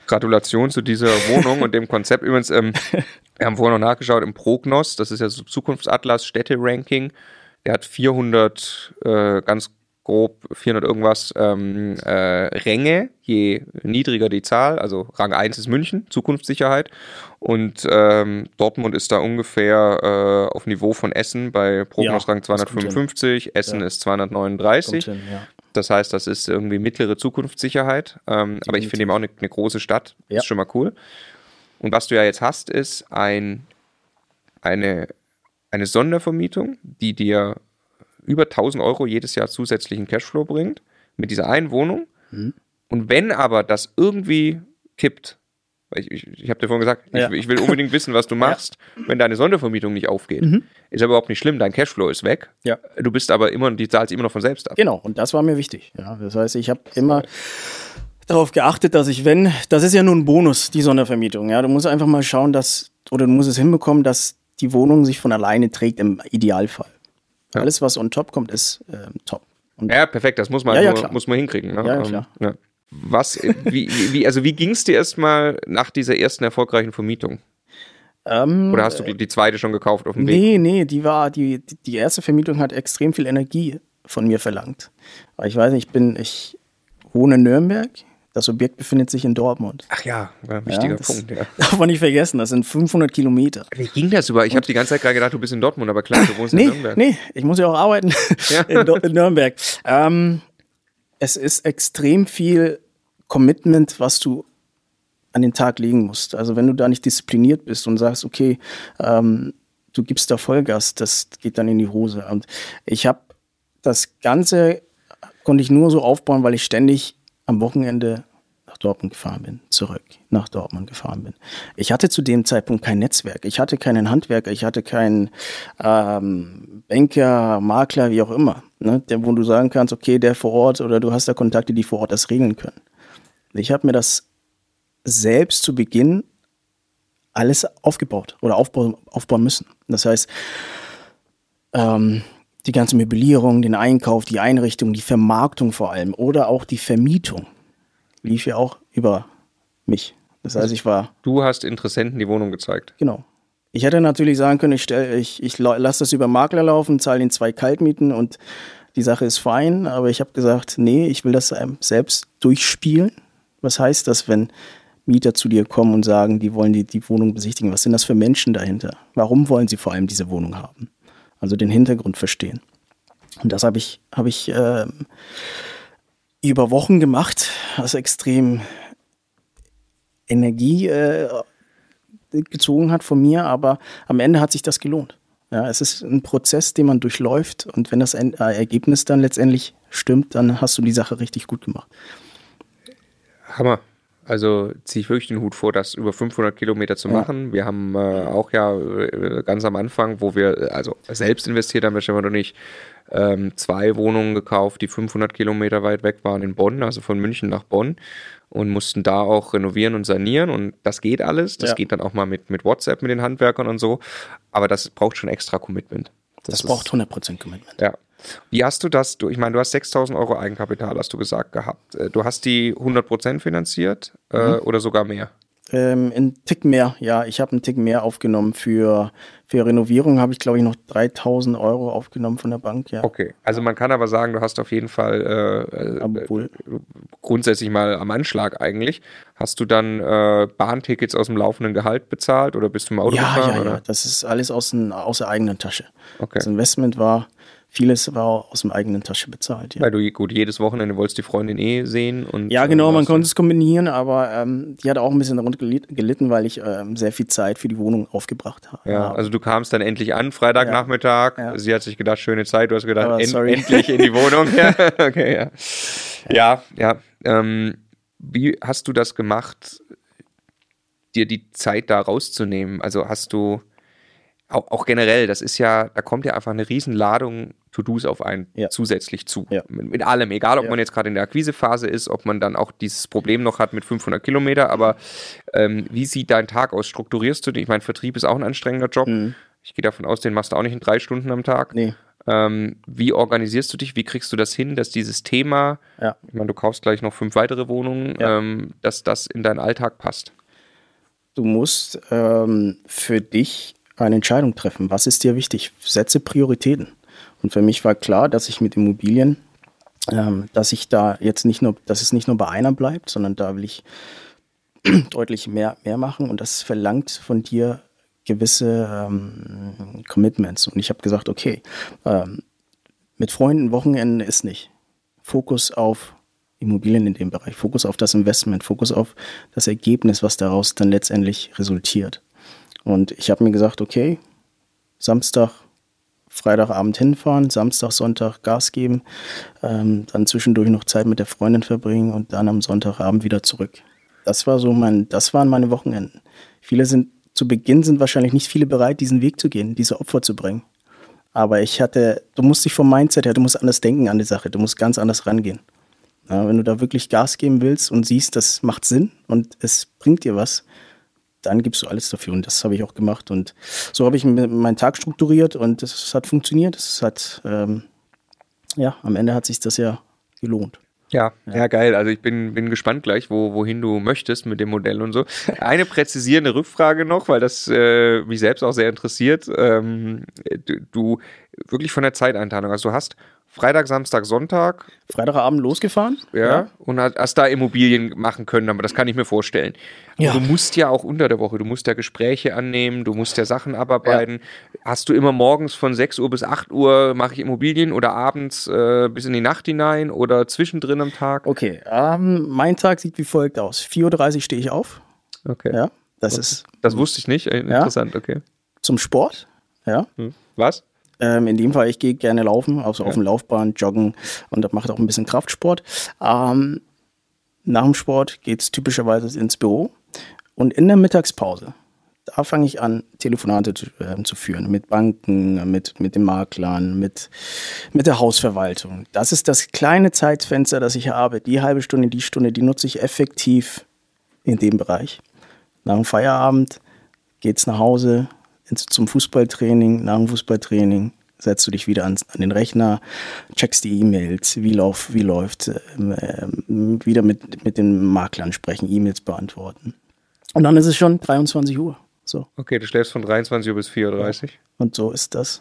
A: Gratulation zu dieser Wohnung und dem Konzept. Übrigens, ähm, wir haben vorher noch nachgeschaut im Prognos, das ist ja so Zukunftsatlas, Städte-Ranking. Der hat 400, äh, ganz grob 400 irgendwas ähm, äh, Ränge, je niedriger die Zahl. Also Rang 1 ist München, Zukunftssicherheit. Und ähm, Dortmund ist da ungefähr äh, auf Niveau von Essen bei Prognos
C: Ja,
A: Rang
C: das kommt hin.
A: 255, Essen
C: Ja.
A: ist 239.
C: kommt hin, ja.
A: Das heißt, das ist irgendwie mittlere Zukunftssicherheit. Ähm, aber ich finde eben auch eine, eine große Stadt. Ist schon mal cool. Und was du ja jetzt hast, ist ein, eine, eine Sondervermietung, die dir über 1000 Euro jedes Jahr zusätzlichen Cashflow bringt, mit dieser einen Wohnung.
C: Mhm.
A: Und wenn aber das irgendwie kippt, weil ich, ich, ich habe dir vorhin gesagt,
C: Ja.
A: ich, ich will unbedingt wissen, was du (laughs) machst, wenn deine Sondervermietung nicht aufgeht. Ist aber überhaupt nicht schlimm, dein Cashflow ist weg.
C: Mhm. Ja.
A: Du bist aber immer, die zahlst immer noch von selbst ab.
C: Genau, und das war mir wichtig. Ja, das heißt, ich habe immer darauf geachtet, dass ich, wenn, das ist ja nur ein Bonus, die Sondervermietung. Ja, du musst einfach mal schauen, dass, oder du musst es hinbekommen, dass die Wohnung sich von alleine trägt im Idealfall.
A: Ja.
C: Alles, was on top kommt, ist ähm, top. Und
A: Ja, perfekt, das muss man,
C: Ja,
A: nur, muss man hinkriegen. Ne?
C: Ja,
A: Ähm,
C: klar.
A: Was, äh, wie, wie, also wie ging es dir erstmal nach dieser ersten erfolgreichen Vermietung?
C: ähm,
A: Oder hast du die, die zweite schon gekauft auf dem Weg?
C: Nee, nee, die war, die, die- die erste Vermietung hat extrem viel Energie von mir verlangt. Weil ich weiß nicht, ich bin, ich wohne in Nürnberg, das Objekt befindet sich in Dortmund.
A: Ach ja, ein wichtiger
C: Ja,
A: Punkt. Ja. (laughs)
C: Darf man nicht vergessen, das sind 500 Kilometer.
A: Wie ging das über? Ich habe die ganze Zeit gerade gedacht, du bist in Dortmund, aber klar, du wohnst in
C: Nee,
A: Nürnberg.
C: nee, ich muss ja auch arbeiten (laughs)
A: Ja.
C: in, in Nürnberg. Ähm, es ist extrem viel Commitment, was du an den Tag legen musst. Also wenn du da nicht diszipliniert bist und sagst, okay, ähm, du gibst da Vollgas, das geht dann in die Hose. Und ich habe das Ganze konnte ich nur so aufbauen, weil ich ständig am Wochenende nach Dortmund gefahren bin, zurück nach Dortmund gefahren bin. Ich hatte zu dem Zeitpunkt kein Netzwerk, ich hatte keinen Handwerker, ich hatte keinen ähm, Banker, Makler, wie auch immer, ne, der, wo du sagen kannst, okay, der vor Ort oder du hast da Kontakte, die vor Ort das regeln können. Ich habe mir das selbst zu Beginn alles aufgebaut oder aufbauen, aufbauen müssen. Das heißt, ähm, die ganze Möblierung, den Einkauf, die Einrichtung, die Vermarktung vor allem oder auch die Vermietung lief ja auch über mich. Das heißt, ich war,
A: Du hast Interessenten die Wohnung gezeigt.
C: genau. Ich hätte natürlich sagen können, ich, stell, ich, ich lasse das über Makler laufen, zahle den zwei Kaltmieten und die Sache ist fein. Aber ich habe gesagt, nee, ich will das ähm, selbst durchspielen. Was heißt das, wenn Mieter zu dir kommen und sagen, die wollen die, die Wohnung besichtigen? Was sind das für Menschen dahinter? Warum wollen sie vor allem diese Wohnung haben? Also den Hintergrund verstehen. Und das habe ich, habe ich ähm, über Wochen gemacht, was extrem Energie äh, gezogen hat von mir, aber am Ende hat sich das gelohnt. Ja, es ist ein Prozess, den man durchläuft und wenn das Ergebnis dann letztendlich stimmt, dann hast du die Sache richtig gut gemacht.
A: Hammer. Also ziehe ich wirklich den Hut vor, das über 500 Kilometer zu machen. Ja. Wir haben äh, auch ja äh, ganz am Anfang, wo wir also selbst investiert haben, Stefan und ich, ähm, zwei Wohnungen gekauft, die 500 Kilometer weit weg waren in Bonn, also von München nach Bonn und mussten da auch renovieren und sanieren und das geht alles. Das ja. geht dann auch mal mit, mit WhatsApp mit den Handwerkern und so, aber das braucht schon extra Commitment.
C: Das, das braucht 100% Commitment.
A: Ja. Wie hast du das, du, ich meine, du hast 6000 Euro Eigenkapital, hast du gesagt gehabt. Äh, du hast die 100% finanziert äh, mhm. oder sogar mehr?
C: Ähm, ein Tick mehr, ja. Ich habe einen Tick mehr aufgenommen. Für, für Renovierung habe ich, glaube ich, noch 3000 Euro aufgenommen von der Bank, ja.
A: Okay, also man kann aber sagen, du hast auf jeden Fall äh, äh, grundsätzlich mal am Anschlag eigentlich. Hast du dann äh, Bahntickets aus dem laufenden Gehalt bezahlt oder bist du im Auto
C: ja,
A: gefahren?
C: Ja,
A: oder?
C: ja, das ist alles aus, aus der eigenen Tasche. Okay. Das Investment war vieles war aus dem eigenen Tasche bezahlt.
A: Ja. Weil du gut jedes Wochenende wolltest die Freundin eh sehen und
C: ja genau, man konnte es kombinieren, aber ähm, die hat auch ein bisschen darunter gelitten, weil ich ähm, sehr viel Zeit für die Wohnung aufgebracht habe.
A: Ja, also du kamst dann endlich an Freitagnachmittag. Ja. Sie hat sich gedacht, schöne Zeit. Du hast gedacht, en endlich in die (laughs) Wohnung. ja, (laughs) okay, ja, ja, ja. Ähm, wie hast du das gemacht, dir die Zeit da rauszunehmen? Also hast du auch, auch, generell, das ist ja, da kommt ja einfach eine Riesenladung To-Dos auf einen ja. zusätzlich zu. Ja. Mit, mit, allem, egal ob ja. man jetzt gerade in der Akquisephase ist, ob man dann auch dieses Problem noch hat mit 500 Kilometer, aber ähm, wie sieht dein Tag aus? Strukturierst du den? Ich meine, Vertrieb ist auch ein anstrengender Job. Mhm. Ich gehe davon aus, den machst du auch nicht in drei Stunden am Tag. Nee. Ähm, wie organisierst du dich? Wie kriegst du das hin, dass dieses Thema, ich meine, du kaufst gleich noch fünf weitere Wohnungen, ähm, dass das in deinen Alltag passt?
C: Du musst ähm, für dich eine Entscheidung treffen. Was ist dir wichtig? Setze Prioritäten. Und für mich war klar, dass ich mit Immobilien, ähm, dass ich da jetzt nicht nur, dass es nicht nur bei einer bleibt, sondern da will ich (clears throat) deutlich mehr, mehr machen und das verlangt von dir gewisse ähm, Commitments. Und ich habe gesagt, okay, ähm, mit Freunden Wochenende ist nicht. Fokus auf Immobilien in dem Bereich, Fokus auf das Investment, Fokus auf das Ergebnis, was daraus dann letztendlich resultiert. Und ich habe mir gesagt, okay, Samstag, Freitagabend hinfahren, Samstag, Sonntag Gas geben, ähm, dann zwischendurch noch Zeit mit der Freundin verbringen und dann am Sonntagabend wieder zurück. Das war so mein, das waren meine Wochenenden. Viele sind, zu Beginn sind wahrscheinlich nicht viele bereit, diesen Weg zu gehen, diese Opfer zu bringen. Aber ich hatte, du musst dich vom Mindset her, du musst anders denken an die Sache, du musst ganz anders rangehen. Ja, wenn du da wirklich Gas geben willst und siehst, das macht Sinn und es bringt dir was, dann gibst du alles dafür. Und das habe ich auch gemacht. Und so habe ich meinen Tag strukturiert und es hat funktioniert. Es hat, ähm, ja, am Ende hat sich das ja gelohnt.
A: Ja, ja, ja, geil. Also ich bin, bin gespannt gleich, wo, wohin du möchtest mit dem Modell und so. Eine präzisierende Rückfrage noch, weil das äh, mich selbst auch sehr interessiert. Ähm, du, du wirklich von der Zeiteinteilung. Also du hast Freitag, Samstag, Sonntag.
C: Freitagabend losgefahren.
A: Ja, ja. Und hast da Immobilien machen können, aber das kann ich mir vorstellen. Ja. du musst ja auch unter der Woche, du musst ja Gespräche annehmen, du musst ja Sachen abarbeiten. Ja. Hast du immer morgens von 6 Uhr bis 8 Uhr mache ich Immobilien oder abends äh, bis in die Nacht hinein oder zwischendrin am Tag?
C: Okay, ähm, mein Tag sieht wie folgt aus. 4.30 Uhr stehe ich auf.
A: Okay.
C: Ja, das ist.
A: Das wusste ich nicht. Interessant, okay.
C: Zum Sport. Ja.
A: Hm. Was?
C: Ähm, in dem Fall, ich gehe gerne laufen, also ja. auf dem Laufbahn, joggen und das macht auch ein bisschen Kraftsport. Ähm, nach dem Sport geht es typischerweise ins Büro und in der Mittagspause, da fange ich an, Telefonate zu, äh, zu, führen mit Banken, mit, mit den Maklern, mit, mit der Hausverwaltung. Das ist das kleine Zeitfenster, das ich habe. Die halbe Stunde, die Stunde, die nutze ich effektiv in dem Bereich. Nach dem Feierabend geht es nach Hause, zum Fußballtraining, nach dem Fußballtraining setzt du dich wieder an, an den Rechner, checkst die E-Mails, wie, lauf, wie läuft, ähm, wieder mit, mit den Maklern sprechen, E-Mails beantworten. Und dann ist es schon 23 Uhr. So.
A: Okay, du schläfst von 23 Uhr bis 4.30 Uhr.
C: Und so ist das.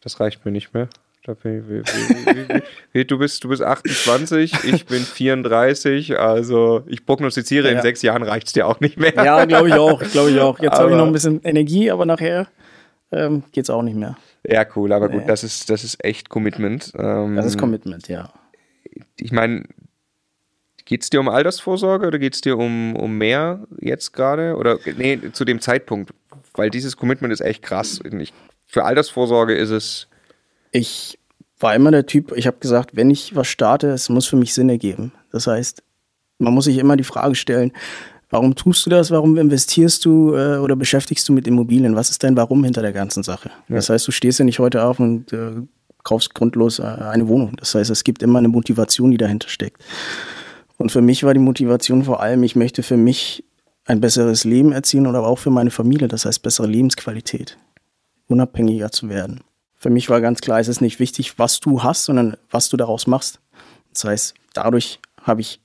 A: Das reicht mir nicht mehr. Du bist, du bist 28, ich bin 34, also ich prognostiziere, ja. in sechs Jahren reicht es dir auch nicht mehr.
C: Ja, glaube ich auch, glaube ich auch. Jetzt habe ich noch ein bisschen Energie, aber nachher ähm, geht es auch nicht mehr.
A: Ja, cool, aber nee. gut, das ist, das ist echt Commitment.
C: Ähm, das ist Commitment, ja.
A: Ich meine, geht es dir um Altersvorsorge oder geht es dir um, um mehr jetzt gerade? Oder nee, zu dem Zeitpunkt? Weil dieses Commitment ist echt krass. Ich Für Altersvorsorge ist es.
C: Ich war immer der Typ, ich habe gesagt, wenn ich was starte, es muss für mich Sinn ergeben. Das heißt, man muss sich immer die Frage stellen, warum tust du das, warum investierst du äh, oder beschäftigst du mit Immobilien? Was ist dein Warum hinter der ganzen Sache? Ja. Das heißt, du stehst ja nicht heute auf und äh, kaufst grundlos äh, eine Wohnung. Das heißt, es gibt immer eine Motivation, die dahinter steckt. Und für mich war die Motivation vor allem, ich möchte für mich ein besseres Leben erzielen oder auch für meine Familie, das heißt bessere Lebensqualität, unabhängiger zu werden. Für mich war ganz klar, es ist nicht wichtig, was du hast, sondern was du daraus machst. Das heißt, dadurch habe ich,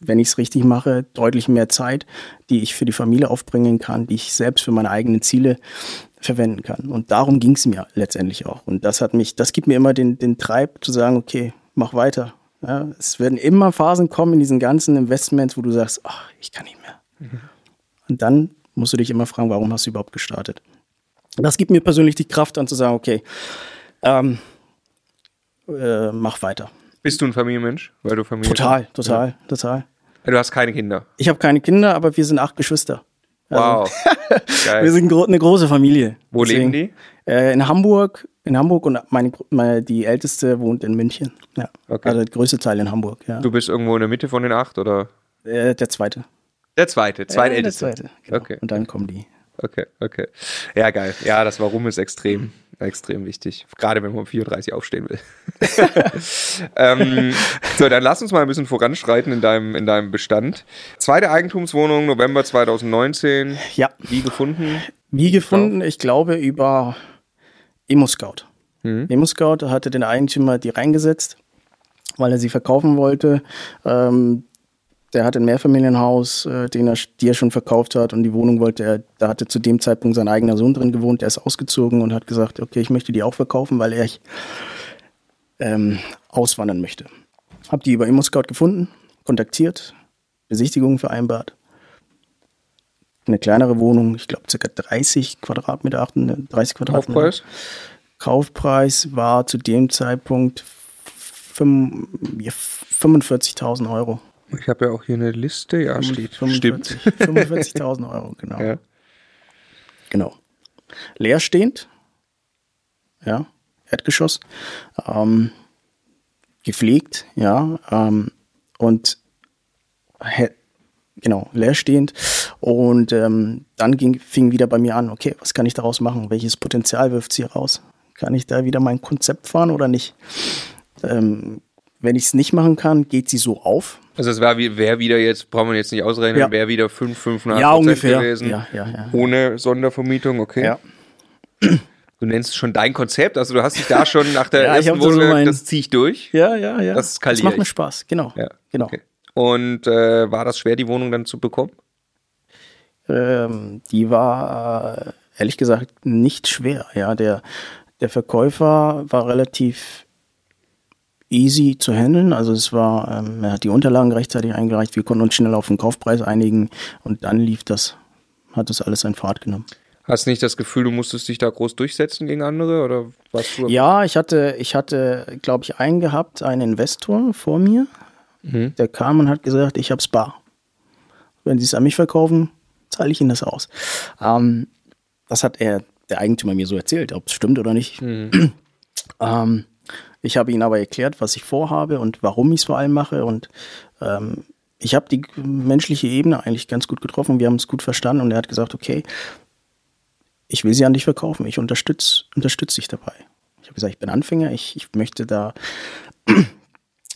C: wenn ich es richtig mache, deutlich mehr Zeit, die ich für die Familie aufbringen kann, die ich selbst für meine eigenen Ziele verwenden kann. Und darum ging es mir letztendlich auch. Und das hat mich, das gibt mir immer den, den Treib zu sagen, okay, mach weiter. Ja, es werden immer Phasen kommen in diesen ganzen Investments, wo du sagst, ach, ich kann nicht mehr. Mhm. Und dann musst du dich immer fragen, warum hast du überhaupt gestartet? Das gibt mir persönlich die Kraft, dann zu sagen, okay, ähm, äh, mach weiter.
A: Bist du ein Familienmensch? Weil du Familie
C: total, total, ja. total.
A: Du hast keine Kinder.
C: Ich habe keine Kinder, aber wir sind acht Geschwister.
A: Also, wow. (laughs)
C: wir sind eine große Familie.
A: Wo Deswegen, leben
C: die? Äh, in Hamburg, in Hamburg und meine, meine, die älteste wohnt in München. Ja. Okay. Also der größte Teil in Hamburg. Ja.
A: Du bist irgendwo in der Mitte von den acht oder?
C: Äh, der zweite.
A: Der zweite, zweitälteste.
C: Äh, der zweite. Genau. Okay. Und dann kommen die.
A: Okay, okay. Ja, geil. Ja, das Warum ist extrem, extrem wichtig. Gerade wenn man um 34 aufstehen will. (laughs) ähm, so, dann lass uns mal ein bisschen voranschreiten in deinem, in deinem Bestand. Zweite Eigentumswohnung, November 2019.
C: Ja.
A: Wie gefunden?
C: Wie gefunden? Ich glaube über Emo-Scout. Mhm. Emo-Scout hatte den Eigentümer die reingesetzt, weil er sie verkaufen wollte. Ähm, der hat ein Mehrfamilienhaus, äh, den er, die er schon verkauft hat und die Wohnung wollte er, da hatte zu dem Zeitpunkt sein eigener Sohn drin gewohnt, der ist ausgezogen und hat gesagt, okay, ich möchte die auch verkaufen, weil er ähm, auswandern möchte. Hab die über ImmoScout gefunden, kontaktiert, Besichtigungen vereinbart. Eine kleinere Wohnung, ich glaube ca. 30 Quadratmeter, 30 Quadratmeter.
A: Kaufpreis?
C: Kaufpreis war zu dem Zeitpunkt 45.000 Euro.
A: Ich habe ja auch hier eine Liste, ja, 45,
C: stimmt. 45.000 Euro, (laughs) genau. Ja. Genau. Leerstehend, ja, Erdgeschoss, ähm, gepflegt, ja, ähm, und genau, leerstehend. Und ähm, dann ging, fing wieder bei mir an, okay, was kann ich daraus machen? Welches Potenzial wirft sie raus? Kann ich da wieder mein Konzept fahren oder nicht? Ähm, wenn ich es nicht machen kann, geht sie so auf.
A: Also es wäre wär wieder jetzt, brauchen wir jetzt nicht ausrechnen, ja. wäre wieder 5, 5,5
C: ja, ungefähr.
A: gewesen.
C: Ja, ja, ja.
A: Ohne Sondervermietung, okay.
C: Ja.
A: Du nennst es schon dein Konzept, also du hast dich da schon nach der ja, ersten Wohnung, so das ziehe ich durch.
C: Ja, ja, ja.
A: Das, das
C: macht mir Spaß, genau.
A: Ja,
C: genau.
A: Okay. Und äh, war das schwer, die Wohnung dann zu bekommen?
C: Ähm, die war äh, ehrlich gesagt nicht schwer. Ja, der, der Verkäufer war relativ easy zu handeln. Also es war, ähm, er hat die Unterlagen rechtzeitig eingereicht, wir konnten uns schnell auf den Kaufpreis einigen und dann lief das, hat das alles seinen Fahrt genommen.
A: Hast du nicht das Gefühl, du musstest dich da groß durchsetzen gegen andere oder was du?
C: Ja, ich hatte, ich hatte, glaube ich, einen gehabt, einen Investor vor mir, mhm. der kam und hat gesagt, ich hab's bar. Wenn Sie es an mich verkaufen, zahle ich Ihnen das aus. Ähm, das hat er, der Eigentümer mir so erzählt, ob es stimmt oder nicht. Mhm. (clears throat) ähm, ich habe ihnen aber erklärt, was ich vorhabe und warum ich es vor allem mache. Und ähm, ich habe die menschliche Ebene eigentlich ganz gut getroffen. Wir haben es gut verstanden und er hat gesagt, okay, ich will sie an dich verkaufen. Ich unterstütze unterstütz dich dabei. Ich habe gesagt, ich bin Anfänger, ich, ich möchte da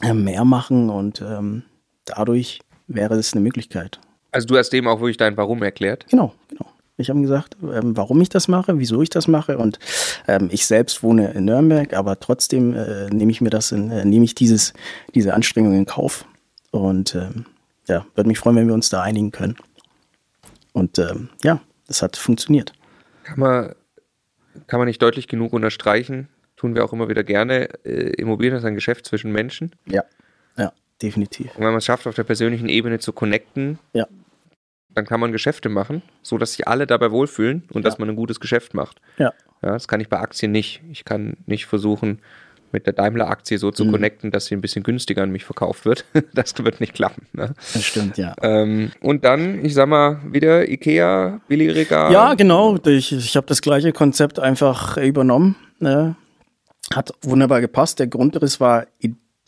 C: mehr machen und ähm, dadurch wäre es eine Möglichkeit.
A: Also du hast dem auch wirklich dein Warum erklärt?
C: Genau, genau. Ich habe gesagt, ähm, warum ich das mache, wieso ich das mache. Und ähm, ich selbst wohne in Nürnberg, aber trotzdem äh, nehme ich mir das in, äh, nehme ich dieses, diese Anstrengung in Kauf. Und ähm, ja, würde mich freuen, wenn wir uns da einigen können. Und ähm, ja, das hat funktioniert.
A: Kann man, kann man nicht deutlich genug unterstreichen, tun wir auch immer wieder gerne. Äh, Immobilien ist ein Geschäft zwischen Menschen.
C: Ja, ja, definitiv.
A: Und wenn man es schafft, auf der persönlichen Ebene zu connecten,
C: ja
A: dann kann man Geschäfte machen, so dass sich alle dabei wohlfühlen und ja. dass man ein gutes Geschäft macht.
C: Ja.
A: ja. Das kann ich bei Aktien nicht. Ich kann nicht versuchen, mit der Daimler-Aktie so zu
C: Mhm.
A: connecten, dass sie ein bisschen günstiger an mich verkauft wird. (laughs) Das wird nicht klappen. Ne?
C: Das stimmt, ja.
A: Ähm, und dann, ich sag mal, wieder Ikea, Billigregal.
C: Ja, genau. Ich, ich habe das gleiche Konzept einfach übernommen. Ne? Hat wunderbar gepasst. Der Grundriss war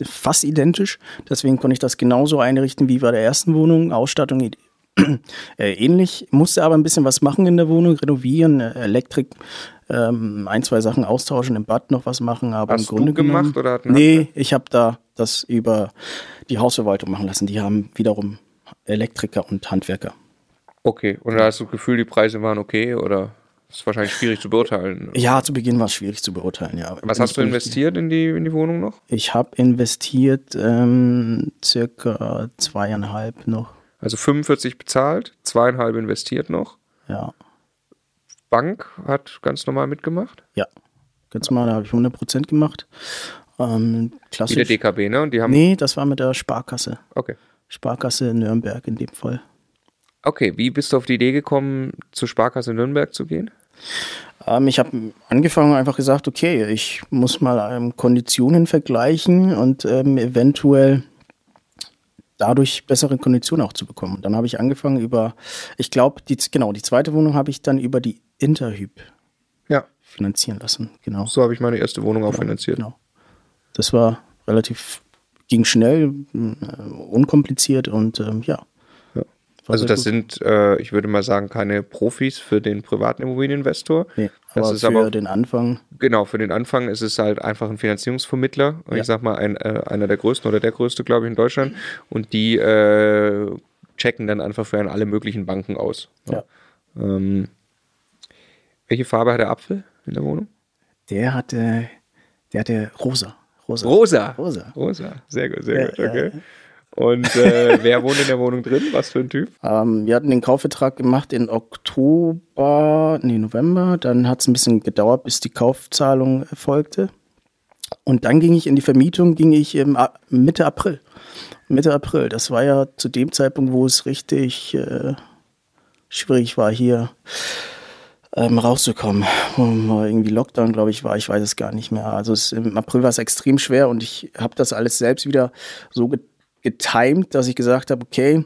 C: fast identisch. Deswegen konnte ich das genauso einrichten wie bei der ersten Wohnung. Ausstattung (clears throat) äh, ähnlich. Musste aber ein bisschen was machen in der Wohnung, renovieren, Elektrik, ähm, ein, zwei Sachen austauschen, im Bad noch was machen. Aber
A: Hast
C: im Grunde
A: du gemacht
C: genommen,
A: oder hat
C: Nee, ich habe da das über die Hausverwaltung machen lassen. Die haben wiederum Elektriker und Handwerker.
A: Okay, und da hast du das Gefühl, die Preise waren okay oder ist wahrscheinlich schwierig zu beurteilen.
C: Ja, zu Beginn war es schwierig zu beurteilen, ja.
A: Was hast du investiert in die, in die Wohnung noch?
C: Ich habe investiert ähm, circa zweieinhalb noch.
A: Also 45 bezahlt, zweieinhalb investiert noch.
C: Ja,
A: Bank hat ganz normal mitgemacht.
C: ja. Ganz mal, da habe ich 100% gemacht. Ähm,
A: Wie der
C: klassisch.
A: DKB, ne? Und die haben.
C: Nee, das war mit der Sparkasse.
A: Okay.
C: Sparkasse Nürnberg in dem Fall.
A: Okay, wie bist du auf die Idee gekommen, zur Sparkasse Nürnberg zu gehen?
C: Ähm, ich habe angefangen, einfach gesagt, okay, ich muss mal ähm, Konditionen vergleichen und ähm, eventuell dadurch bessere Konditionen auch zu bekommen. Und dann habe ich angefangen über, ich glaube, die, genau, die zweite Wohnung habe ich dann über die Interhyp
A: Ja,
C: finanzieren lassen. Genau.
A: so habe ich meine erste Wohnung auch finanziert.
C: genau. Das war relativ, ging schnell, äh, unkompliziert und ähm, ja.
A: Also das
C: gut.
A: sind, äh, ich würde mal sagen, keine Profis für den privaten Immobilieninvestor.
C: Nee,
A: das
C: aber
A: ist
C: für
A: aber
C: den Anfang,
A: Genau, für den Anfang ist es halt einfach ein Finanzierungsvermittler.
C: Ja.
A: Ich sag mal, ein, äh, einer der größten oder der größte, glaube ich, in Deutschland. Und die äh, checken dann einfach für einen alle möglichen Banken aus.
C: Ja.
A: Ähm, welche Farbe hat der Apfel in der Wohnung?
C: der hatte, der hatte rosa. Rosa.
A: Rosa.
C: Rosa.
A: Rosa. Sehr gut, sehr
C: Ja,
A: gut, okay. Und äh, (laughs) wer wohnt in der Wohnung drin? Was für ein Typ?
C: Ähm, wir hatten den Kaufvertrag gemacht in Oktober, nee, November. Dann hat es ein bisschen gedauert, bis die Kaufzahlung erfolgte. Und dann ging ich in die Vermietung, ging ich im Mitte April. Mitte April. Das war ja zu dem Zeitpunkt, wo es richtig äh, schwierig war, hier ähm, rauszukommen. Irgendwie Lockdown, glaube ich, war. Ich weiß es gar nicht mehr. Also es, im April war es extrem schwer und ich habe das alles selbst wieder so ge getimed, dass ich gesagt habe, okay,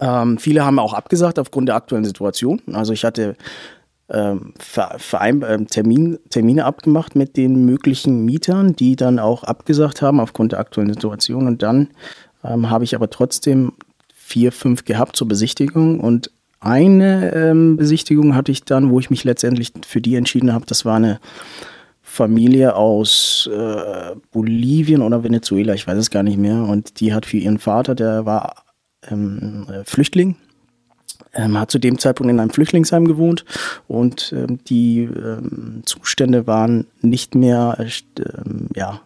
C: ähm, viele haben auch abgesagt aufgrund der aktuellen Situation. Also ich hatte ähm, Ver Verein ähm, Termin Termine abgemacht mit den möglichen Mietern, die dann auch abgesagt haben aufgrund der aktuellen Situation. Und dann ähm, habe ich aber trotzdem vier, fünf gehabt zur Besichtigung. Und eine ähm, Besichtigung hatte ich dann, wo ich mich letztendlich für die entschieden habe. Das war eine Familie aus äh, Bolivien oder Venezuela, ich weiß es gar nicht mehr. Und die hat für ihren Vater, der war ähm, äh, Flüchtling, ähm, hat zu dem Zeitpunkt in einem Flüchtlingsheim gewohnt und ähm, die ähm, Zustände waren nicht mehr, äh, ähm, ja,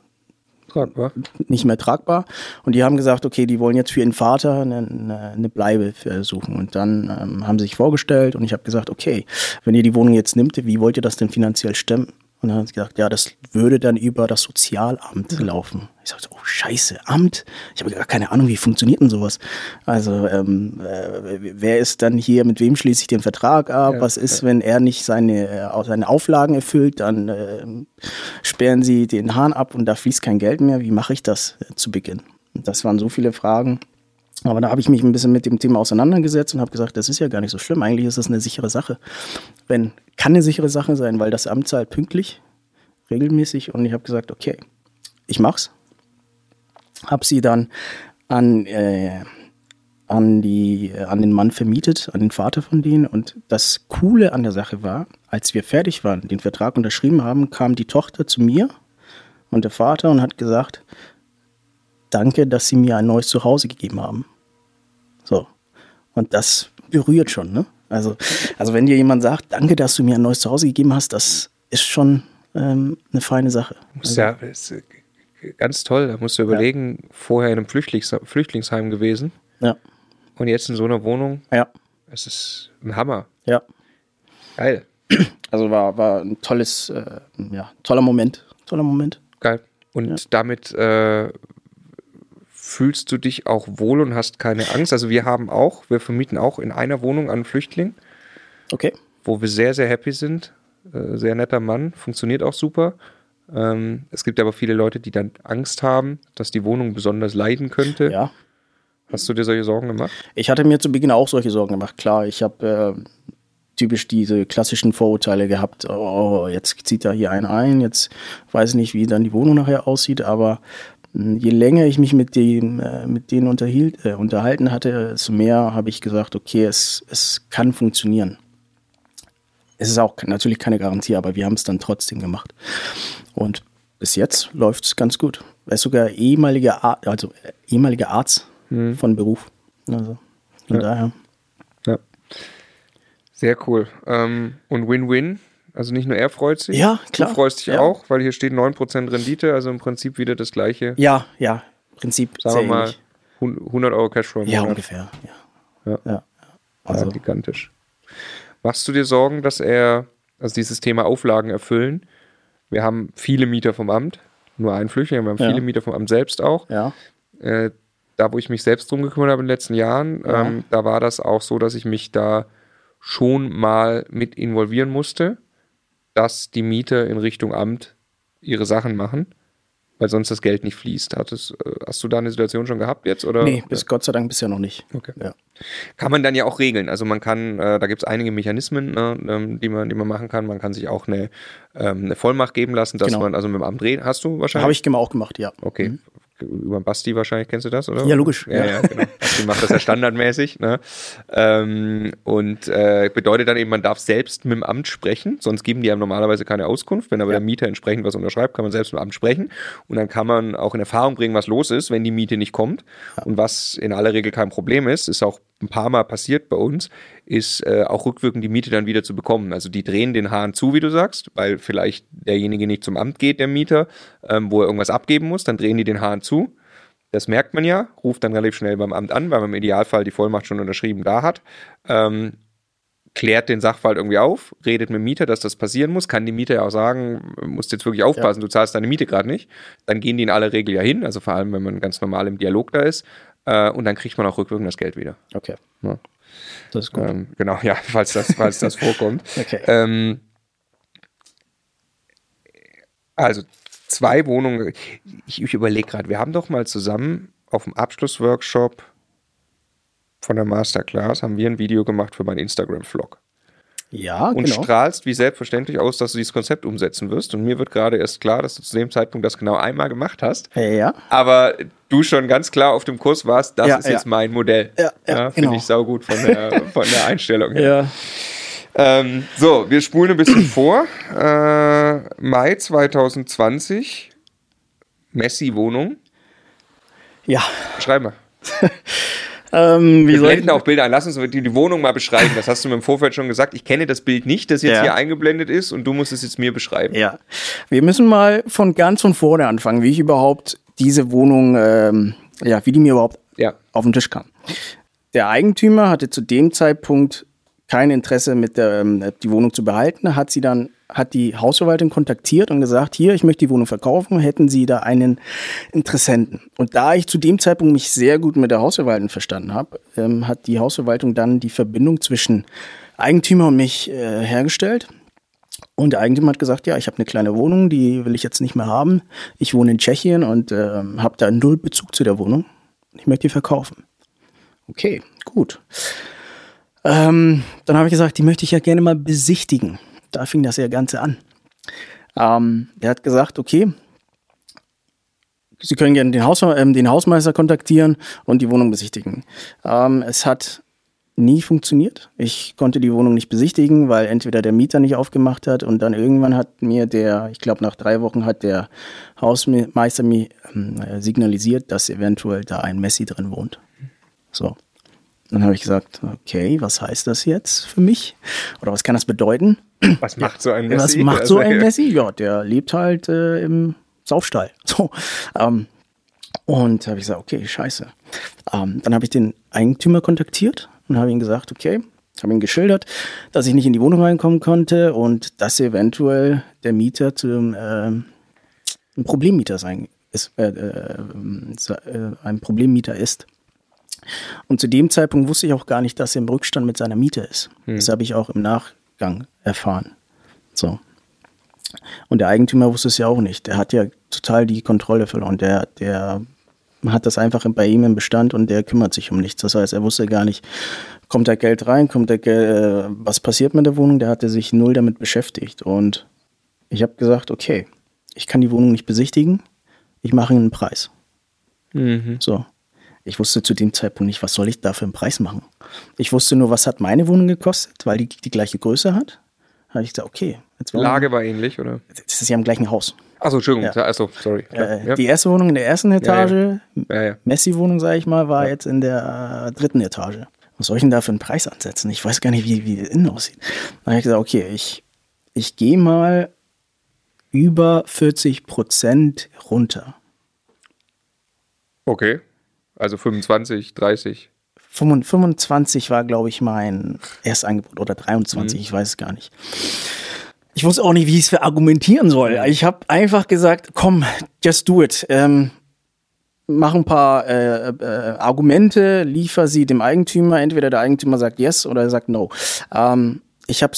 A: Tragbar.
C: nicht mehr tragbar. Und die haben gesagt, okay, die wollen jetzt für ihren Vater eine, eine, eine Bleibe äh, suchen. Und dann ähm, haben sie sich vorgestellt und ich habe gesagt, okay, wenn ihr die Wohnung jetzt nimmt, wie wollt ihr das denn finanziell stemmen? Und dann haben sie gesagt, ja, das würde dann über das Sozialamt laufen. Ich sagte, oh Scheiße, Amt? Ich habe gar keine Ahnung, wie funktioniert denn sowas? Also, ähm, äh, wer ist dann hier, mit wem schließe ich den Vertrag ab?
A: Ja,
C: Was ist, wenn er nicht seine, äh, seine Auflagen erfüllt? Dann äh, sperren sie den Hahn ab und da fließt kein Geld mehr. Wie mache ich das äh, zu Beginn? Das waren so viele Fragen. Aber da habe ich mich ein bisschen mit dem Thema auseinandergesetzt und habe gesagt, das ist ja gar nicht so schlimm. Eigentlich ist das eine sichere Sache. Wenn, kann eine sichere Sache sein, weil das Amt zahlt pünktlich, regelmäßig. Und ich habe gesagt, okay, ich mach's. Habe sie dann an, äh, an, die, an den Mann vermietet, an den Vater von denen. Und das Coole an der Sache war, als wir fertig waren, den Vertrag unterschrieben haben, kam die Tochter zu mir und der Vater und hat gesagt, danke, dass Sie mir ein neues Zuhause gegeben haben. Und das berührt schon, ne? Also, also wenn dir jemand sagt, danke, dass du mir ein neues Zuhause gegeben hast, das ist schon ähm, eine feine Sache.
A: Muss ja, ist äh, ganz toll. Da musst du überlegen, vorher in einem Flüchtlings Flüchtlingsheim gewesen
C: Ja,
A: und jetzt in so einer Wohnung.
C: ja,
A: Es ist ein Hammer.
C: ja.
A: Geil.
C: Also war, war ein tolles, äh, ja, toller Moment. Toller Moment.
A: Geil. Und damit äh, fühlst du dich auch wohl und hast keine Angst. Also wir haben auch, wir vermieten auch in einer Wohnung einen Flüchtling,
C: Okay.
A: wo wir sehr, sehr happy sind. Äh, sehr netter Mann, funktioniert auch super. Ähm, es gibt aber viele Leute, die dann Angst haben, dass die Wohnung besonders leiden könnte.
C: Ja.
A: Hast du dir solche Sorgen gemacht?
C: Ich hatte mir zu Beginn auch solche Sorgen gemacht. Klar, ich habe äh, typisch diese klassischen Vorurteile gehabt. Oh, jetzt zieht da hier einer ein, jetzt weiß ich nicht, wie dann die Wohnung nachher aussieht, aber je länger ich mich mit, dem, äh, mit denen unterhielt, äh, unterhalten hatte, desto mehr habe ich gesagt, okay, es, es kann funktionieren. Es ist auch natürlich keine Garantie, aber wir haben es dann trotzdem gemacht. Und bis jetzt läuft es ganz gut. Er ist sogar ehemaliger, Ar also, äh, ehemaliger Arzt von Beruf. Also von
A: Ja.
C: daher.
A: Ja. Sehr cool. Ähm, und Win-Win. Also nicht nur er freut sich,
C: Ja, klar.
A: du freust dich
C: Ja.
A: auch, weil hier steht 9% Rendite, also im Prinzip wieder das gleiche.
C: Ja, ja, Prinzip
A: Sagen wir mal
C: ähnlich.
A: hun- 100 Euro Cashflow im
C: Ja,
A: Monat.
C: ungefähr. Ja.
A: Ja.
C: ja.
A: Also gigantisch. Machst du dir Sorgen, dass er, also dieses Thema Auflagen erfüllen? Wir haben viele Mieter vom Amt, nur ein Flüchtling, wir haben
C: Ja.
A: viele Mieter vom Amt selbst auch.
C: ja.
A: Äh, da, wo ich mich selbst drum gekümmert habe in den letzten Jahren,
C: Ja.
A: ähm, da war das auch so, dass ich mich da schon mal mit involvieren musste, dass die Mieter in Richtung Amt ihre Sachen machen, weil sonst das Geld nicht fließt. Hattest, äh, hast du da eine Situation schon gehabt jetzt? Oder?
C: Nee, bis Gott sei Dank bisher noch nicht.
A: Okay.
C: Ja.
A: Kann man dann ja auch regeln. Also man kann, äh, da gibt es einige Mechanismen, ne, ähm, die, man, die man machen kann. Man kann sich auch eine, ähm, eine Vollmacht geben lassen, dass
C: Genau.
A: man, also mit dem Amt reden, hast du wahrscheinlich?
C: Habe ich immer auch gemacht, ja.
A: Okay. Über Basti wahrscheinlich kennst du das, oder?
C: Ja, logisch.
A: Ja, ja,
C: Ja.
A: genau. Basti macht das ja standardmäßig. Ne? Ähm, und äh, bedeutet dann eben, man darf selbst mit dem Amt sprechen, sonst geben die ja normalerweise keine Auskunft. Wenn aber der Mieter entsprechend was unterschreibt, kann man selbst mit dem Amt sprechen. Und dann kann man auch in Erfahrung bringen, was los ist, wenn die Miete nicht kommt. Und was in aller Regel kein Problem ist, ist auch ein paar Mal passiert bei uns, ist äh, auch rückwirkend die Miete dann wieder zu bekommen. Also die drehen den Hahn zu, wie du sagst, weil vielleicht derjenige nicht zum Amt geht, der Mieter, ähm, wo er irgendwas abgeben muss, dann drehen die den Hahn zu. Das merkt man ja, ruft dann relativ schnell beim Amt an, weil man im Idealfall die Vollmacht schon unterschrieben da hat. Ähm, klärt den Sachverhalt irgendwie auf, redet mit dem Mieter, dass das passieren muss, kann die Mieter ja auch sagen, musst jetzt wirklich aufpassen, du zahlst deine Miete gerade nicht. Dann gehen die in aller Regel ja hin, also vor allem, wenn man ganz normal im Dialog da ist. Äh, und dann kriegt man auch rückwirkend das Geld wieder.
C: Okay.
A: Ja.
C: Das ist gut.
A: Ähm, genau, (laughs) ja, falls das, falls das vorkommt. (laughs)
C: Okay.
A: Ähm, also zwei Wohnungen. Ich, ich überlege gerade, wir haben doch mal zusammen auf dem Abschlussworkshop von der Masterclass haben wir ein Video gemacht für meinen Instagram-Vlog
C: ja,
A: und
C: genau.
A: strahlst wie selbstverständlich aus, dass du dieses Konzept umsetzen wirst. Und mir wird gerade erst klar, dass du zu dem Zeitpunkt das genau einmal gemacht hast.
C: Ja, ja.
A: Aber du schon ganz klar auf dem Kurs warst, das
C: Ja,
A: ist jetzt
C: ja.
A: mein Modell.
C: Ja, ja,
A: Finde
C: genau.
A: ich saugut von der, von der Einstellung her. Ähm, so, wir spulen ein bisschen vor. Äh, Mai 2020, Messi-Wohnung.
C: Ja.
A: Schreib mal. (laughs)
C: Ähm,
A: Wir blenden auch Bilder ein. Lass uns die, die Wohnung mal beschreiben. Das hast du mir im Vorfeld schon gesagt. Ich kenne das Bild nicht, das jetzt
C: Ja.
A: hier eingeblendet ist und du musst es jetzt mir beschreiben.
C: Ja. Wir müssen mal von ganz von vorne anfangen, wie ich überhaupt diese Wohnung, ähm, ja, wie die mir überhaupt
A: Ja.
C: auf den Tisch kam. Der Eigentümer hatte zu dem Zeitpunkt kein Interesse, mit der, ähm, die Wohnung zu behalten, hat sie dann hat die Hausverwaltung kontaktiert und gesagt, hier, ich möchte die Wohnung verkaufen, hätten Sie da einen Interessenten. Und da ich zu dem Zeitpunkt mich sehr gut mit der Hausverwaltung verstanden habe, ähm, hat die Hausverwaltung dann die Verbindung zwischen Eigentümer und mich äh, hergestellt. Und der Eigentümer hat gesagt, ja, ich habe eine kleine Wohnung, die will ich jetzt nicht mehr haben. Ich wohne in Tschechien und ähm, habe da null Bezug zu der Wohnung. Ich möchte die verkaufen. Okay, gut. Ähm, dann habe ich gesagt, die möchte ich ja gerne mal besichtigen. Da fing das ja Ganze an. Ähm, der hat gesagt, okay, Sie können gerne den, Haus, ähm, den Hausmeister kontaktieren und die Wohnung besichtigen. Ähm, es hat nie funktioniert. Ich konnte die Wohnung nicht besichtigen, weil entweder der Mieter nicht aufgemacht hat und dann irgendwann hat mir der, ich glaube nach drei Wochen hat der Hausmeister mir ähm, signalisiert, dass eventuell da ein Messi drin wohnt. So. Dann habe ich gesagt, okay, was heißt das jetzt für mich? Oder was kann das bedeuten?
A: Was macht so ein
C: Was
A: Messi?
C: macht so
A: Also,
C: ein Messi? Ja, der lebt halt äh, im Saufstall. (laughs) So. Ähm, und habe ich gesagt, okay, scheiße. Ähm, dann habe ich den Eigentümer kontaktiert und habe ihm gesagt, okay, habe ihm geschildert, dass ich nicht in die Wohnung reinkommen konnte und dass eventuell der Mieter zu einem ähm, ein Problemmieter sein ist, äh, äh, äh, ein Problemmieter ist. Und zu dem Zeitpunkt wusste ich auch gar nicht, dass er im Rückstand mit seiner Miete ist. Das habe ich auch im Nachgang erfahren. So. Und der Eigentümer wusste es ja auch nicht. Der hat ja total die Kontrolle verloren. Der, der hat das einfach bei ihm im Bestand und der kümmert sich um nichts. Das heißt, er wusste gar nicht, kommt da Geld rein, kommt da Geld, äh, was passiert mit der Wohnung? Der hatte sich null damit beschäftigt. Und ich habe gesagt, okay, ich kann die Wohnung nicht besichtigen, ich mache einen Preis.
A: Mhm.
C: So. Ich wusste zu dem Zeitpunkt nicht, was soll ich da für einen Preis machen. Ich wusste nur, was hat meine Wohnung gekostet, weil die die gleiche Größe hat. Da habe ich gesagt, okay.
A: Lage war ähnlich, oder?
C: Das ist ja im gleichen Haus.
A: Achso, Entschuldigung.
C: Ja.
A: Achso, sorry.
C: Äh,
A: ja.
C: Die erste Wohnung in der ersten Etage,
A: ja.
C: Messi-Wohnung, sage ich mal, war jetzt in der äh, dritten Etage. Was soll ich denn da für einen Preis ansetzen? Ich weiß gar nicht, wie, wie innen aussieht. Dann habe ich gesagt, okay, ich, ich gehe mal über 40 Prozent runter.
A: Okay. Also 25, 30.
C: 25 war, glaube ich, mein Erstangebot oder 23, ich weiß es gar nicht. Ich wusste auch nicht, wie ich es verargumentieren soll. Ich habe einfach gesagt, komm, just do it. Ähm, mach ein paar äh, äh, Argumente, liefer sie dem Eigentümer. Entweder der Eigentümer sagt yes oder er sagt no. Ähm, ich habe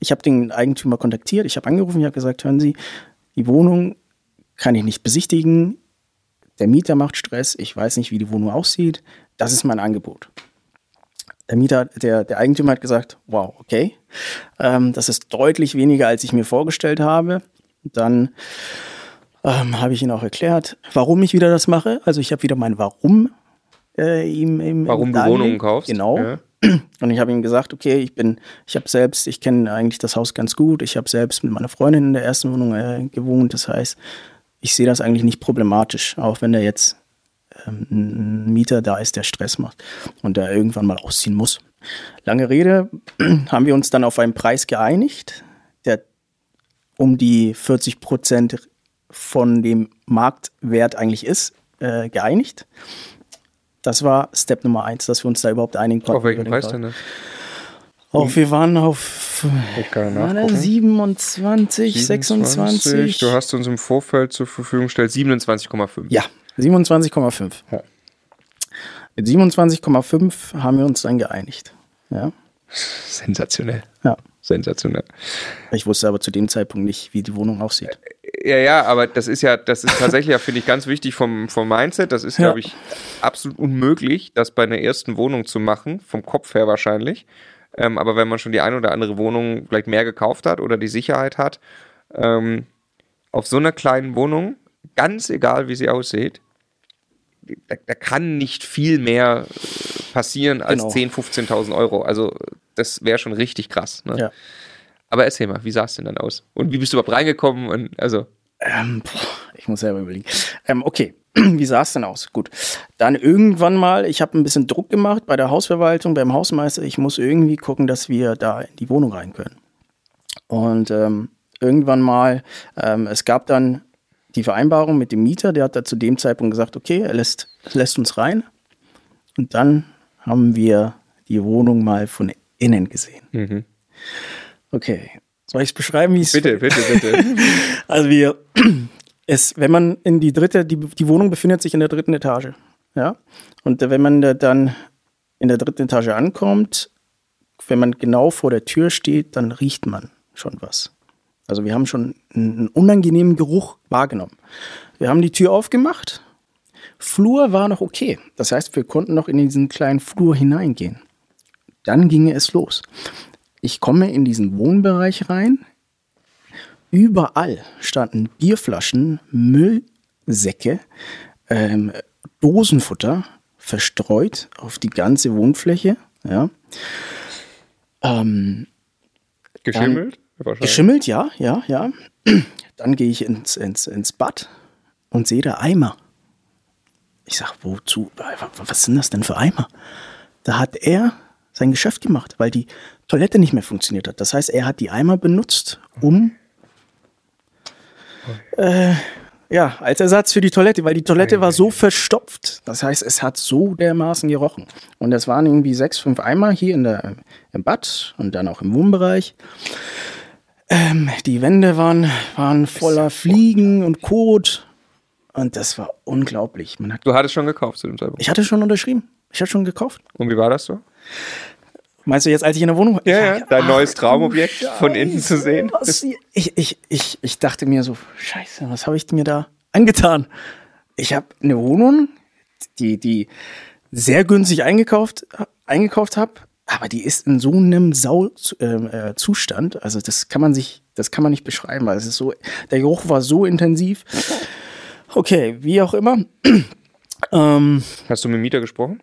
C: ich hab den Eigentümer kontaktiert, ich habe angerufen, ich habe gesagt, hören Sie, die Wohnung kann ich nicht besichtigen. Der Mieter macht Stress, ich weiß nicht, wie die Wohnung aussieht. Das ist mein Angebot. Der Mieter, der, der Eigentümer hat gesagt, wow, okay, ähm, das ist deutlich weniger, als ich mir vorgestellt habe. Dann ähm, habe ich ihn auch erklärt, warum ich wieder das mache. Also ich habe wieder mein Warum äh, ihm, ihm
A: Warum du. Wohnungen kaufst.
C: Genau.
A: Ja. (clears throat)
C: Und ich habe ihm gesagt, okay, ich bin, ich habe selbst, ich kenne eigentlich das Haus ganz gut. Ich habe selbst mit meiner Freundin in der ersten Wohnung äh, gewohnt. Das heißt, ich sehe das eigentlich nicht problematisch, auch wenn da jetzt ein Mieter da ist, der Stress macht und der irgendwann mal ausziehen muss. Lange Rede, (clears throat) haben wir uns dann auf einen Preis geeinigt, der um die 40 Prozent von dem Marktwert eigentlich ist, äh, geeinigt. Das war Step Nummer eins, dass wir uns da überhaupt einigen konnten.
A: Auf welchen Preis denn? ne?
C: Auch wir waren auf war das
A: nachgucken.
C: 27, 26.
A: Du hast uns im Vorfeld zur Verfügung gestellt 27,5.
C: Ja, 27,5.
A: Ja.
C: Mit 27,5 haben wir uns dann geeinigt. Ja.
A: Sensationell.
C: ja.
A: Sensationell.
C: Ich wusste aber zu dem Zeitpunkt nicht, wie die Wohnung aussieht.
A: Ja, ja, aber das ist ja, das ist tatsächlich, ja, finde ich, ganz wichtig vom, vom Mindset. Das ist,
C: Ja.
A: glaube ich, absolut unmöglich, das bei einer ersten Wohnung zu machen, vom Kopf her wahrscheinlich. Ähm, aber wenn man schon die eine oder andere Wohnung vielleicht mehr gekauft hat oder die Sicherheit hat, ähm, auf so einer kleinen Wohnung, ganz egal wie sie aussieht, da, da kann nicht viel mehr äh, passieren als
C: Genau.
A: 10.000, 15.000 Euro. Also das wäre schon richtig krass. Ne?
C: Ja.
A: Aber erzähl mal, wie sah es denn dann aus? Und wie bist du überhaupt reingekommen? Und also,
C: Ähm, boah, ich muss selber überlegen. Ähm, okay, (clears throat) wie sah es denn aus? Gut. Dann irgendwann mal, ich habe ein bisschen Druck gemacht bei der Hausverwaltung, beim Hausmeister. Ich muss irgendwie gucken, dass wir da in die Wohnung rein können. Und ähm, irgendwann mal, ähm, es gab dann die Vereinbarung mit dem Mieter, der hat da zu dem Zeitpunkt gesagt, okay, er lässt, lässt uns rein. Und dann haben wir die Wohnung mal von innen gesehen. Okay. Soll ich es beschreiben, wie es
A: bitte, (laughs) bitte, bitte.
C: also wir, (clears throat) es, wenn man in die dritte, die, die Wohnung befindet sich in der dritten Etage, ja. Und wenn man da dann in der dritten Etage ankommt, wenn man genau vor der Tür steht, dann riecht man schon was. Also wir haben schon einen unangenehmen Geruch wahrgenommen. Wir haben die Tür aufgemacht. Flur war noch okay. Das heißt, wir konnten noch in diesen kleinen Flur hineingehen. Dann ginge es los. Ich komme in diesen Wohnbereich rein. Überall standen Bierflaschen, Müllsäcke, ähm, Dosenfutter verstreut auf die ganze Wohnfläche. Ja. Ähm,
A: Geschimmelt?
C: Geschimmelt, ja, ja, ja. (clears throat) Dann gehe ich ins, ins, ins Bad und sehe da Eimer. Ich sage, wozu? Was sind das denn für Eimer? Da hat er sein Geschäft gemacht, weil die Toilette nicht mehr funktioniert hat. Das heißt, er hat die Eimer benutzt, um äh, ja, als Ersatz für die Toilette, weil die Toilette war so verstopft. Das heißt, es hat so dermaßen gerochen. Und das waren irgendwie sechs, fünf Eimer hier in der, im Bad und dann auch im Wohnbereich. Ähm, die Wände waren, waren voller Fliegen und Kot. Und das war unglaublich. Man hat,
A: Du hattest schon gekauft zu dem Zeitpunkt.
C: ich hatte schon unterschrieben. Ich hatte schon gekauft.
A: Und wie war das so?
C: Meinst du jetzt, als ich in der Wohnung war?
A: Ja, ja, dein neues Traumobjekt von innen zu sehen. (laughs)
C: Was, ich, ich, ich, ich dachte mir so, scheiße, was habe ich mir da angetan? Ich habe eine Wohnung, die, die sehr günstig eingekauft, eingekauft habe, aber die ist in so einem Sau äh, Zustand, also das kann man sich, das kann man nicht beschreiben, weil es ist so, der Geruch war so intensiv. Okay, wie auch immer. (clears throat)
A: ähm, Hast du mit dem Mieter gesprochen?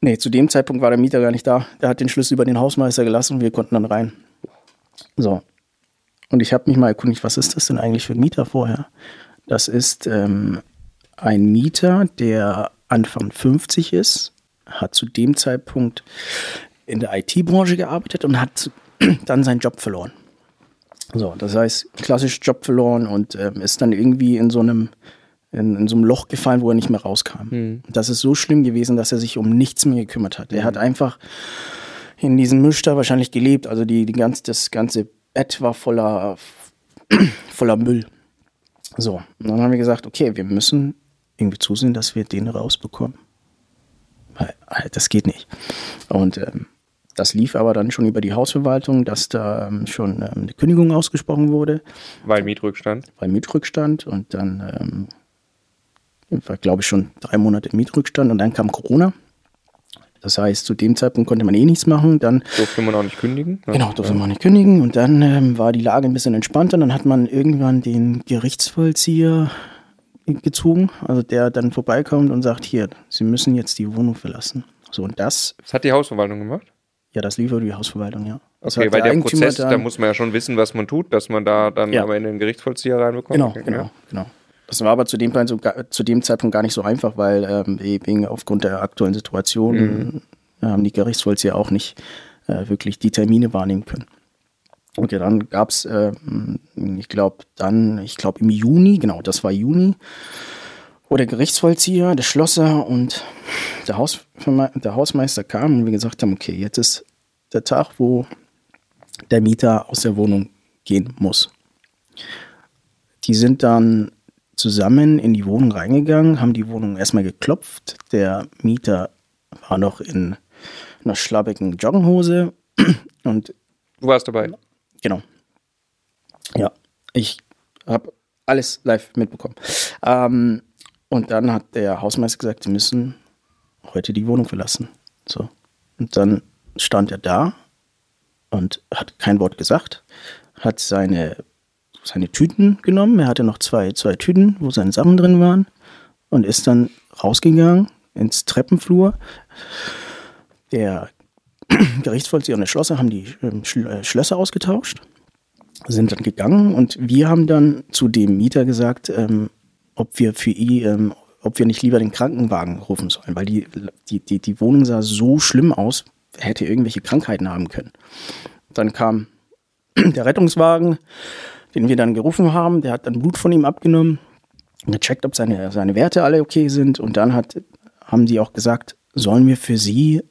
C: Nee, zu dem Zeitpunkt war der Mieter gar nicht da. Der hat den Schlüssel über den Hausmeister gelassen und wir konnten dann rein. So. Und ich habe mich mal erkundigt, was ist das denn eigentlich für ein Mieter vorher? Das ist ähm, ein Mieter, der Anfang 50 ist, hat zu dem Zeitpunkt in der IT-Branche gearbeitet und hat (clears throat) dann seinen Job verloren. So, das heißt, klassisch Job verloren und ähm, ist dann irgendwie in so einem in, in so einem Loch gefallen, wo er nicht mehr rauskam. Mhm. Das ist so schlimm gewesen, dass er sich um nichts mehr gekümmert hat. Mhm. Er hat einfach in diesem Misch da wahrscheinlich gelebt. Also die, die ganz, das ganze Bett war voller, (clears throat) voller Müll. So, und dann haben wir gesagt, okay, wir müssen irgendwie zusehen, dass wir den rausbekommen. Weil, das geht nicht. Und ähm, das lief aber dann schon über die Hausverwaltung, dass da ähm, schon ähm, eine Kündigung ausgesprochen wurde.
A: Weil Mietrückstand?
C: Weil Mietrückstand und dann ähm, war, glaube ich, schon drei Monate Mietrückstand und dann kam Corona. Das heißt, zu dem Zeitpunkt konnte man eh nichts machen. Dann
A: durfte man auch nicht kündigen.
C: Ne? Genau, durfte ja. man nicht kündigen. Und dann ähm, war die Lage ein bisschen entspannter. Dann hat man irgendwann den Gerichtsvollzieher gezogen, also der dann vorbeikommt und sagt, hier, Sie müssen jetzt die Wohnung verlassen. So und das.
A: Das hat die Hausverwaltung gemacht?
C: Ja, das lief über die Hausverwaltung, ja.
A: Das okay, weil der, der Prozess, dann, da muss man ja schon wissen, was man tut, dass man da dann ja. am Ende einen Gerichtsvollzieher reinbekommt.
C: Genau, genau, ja. genau. Das war aber zu dem, so, zu dem Zeitpunkt gar nicht so einfach, weil ähm, wegen aufgrund der aktuellen Situation mhm. Äh, haben die Gerichtsvollzieher auch nicht äh, wirklich die Termine wahrnehmen können. Okay, dann gab es, äh, ich glaube, dann, ich glaube im Juni, genau, das war Juni, wo der Gerichtsvollzieher, der Schlosser und der, Haus, der Hausmeister kamen und wir gesagt haben, okay, jetzt ist der Tag, wo der Mieter aus der Wohnung gehen muss. Die sind dann zusammen in die Wohnung reingegangen, haben die Wohnung erstmal geklopft. Der Mieter war noch in einer schlabbigen Joggenhose (clears throat) und
A: du warst dabei.
C: Genau. Ja, ich habe alles live mitbekommen. Ähm, und dann hat der Hausmeister gesagt, sie müssen heute die Wohnung verlassen. So. Und dann stand er da und hat kein Wort gesagt, hat seine seine Tüten genommen. Er hatte noch zwei, zwei Tüten, wo seine Sachen drin waren und ist dann rausgegangen ins Treppenflur. Der (clears throat) Gerichtsvollzieher und der Schlosser haben die ähm, äh, Schlösser ausgetauscht, sind dann gegangen und wir haben dann zu dem Mieter gesagt, ähm, ob wir für ihn, ähm, ob wir nicht lieber den Krankenwagen rufen sollen, weil die, die, die, die Wohnung sah so schlimm aus, hätte irgendwelche Krankheiten haben können. Dann kam (clears throat) der Rettungswagen, den wir dann gerufen haben. Der hat dann Blut von ihm abgenommen, gecheckt, ob seine, seine Werte alle okay sind. Und dann hat, haben die auch gesagt, sollen wir für sie,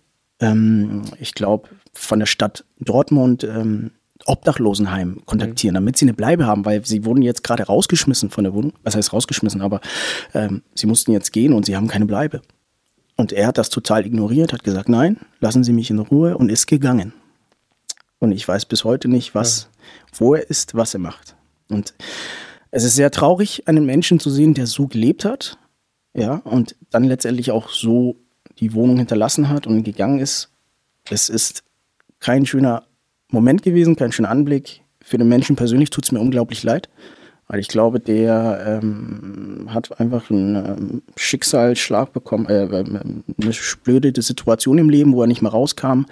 C: ähm, ich glaube, von der Stadt Dortmund ähm, Obdachlosenheim kontaktieren, mhm. damit sie eine Bleibe haben, weil sie wurden jetzt gerade rausgeschmissen von der Wohnung. Was heißt rausgeschmissen, aber ähm, sie mussten jetzt gehen und sie haben keine Bleibe. Und er hat das total ignoriert, hat gesagt, nein, lassen Sie mich in Ruhe und ist gegangen. Und ich weiß bis heute nicht, was, ja. wo er ist, was er macht. Und es ist sehr traurig, einen Menschen zu sehen, der so gelebt hat, ja, und dann letztendlich auch so die Wohnung hinterlassen hat und gegangen ist. Es ist kein schöner Moment gewesen, kein schöner Anblick. Für den Menschen persönlich tut es mir unglaublich leid, weil ich glaube, der ähm, hat einfach einen ähm, Schicksalsschlag bekommen, äh, äh eine blöde Situation im Leben, wo er nicht mehr rauskam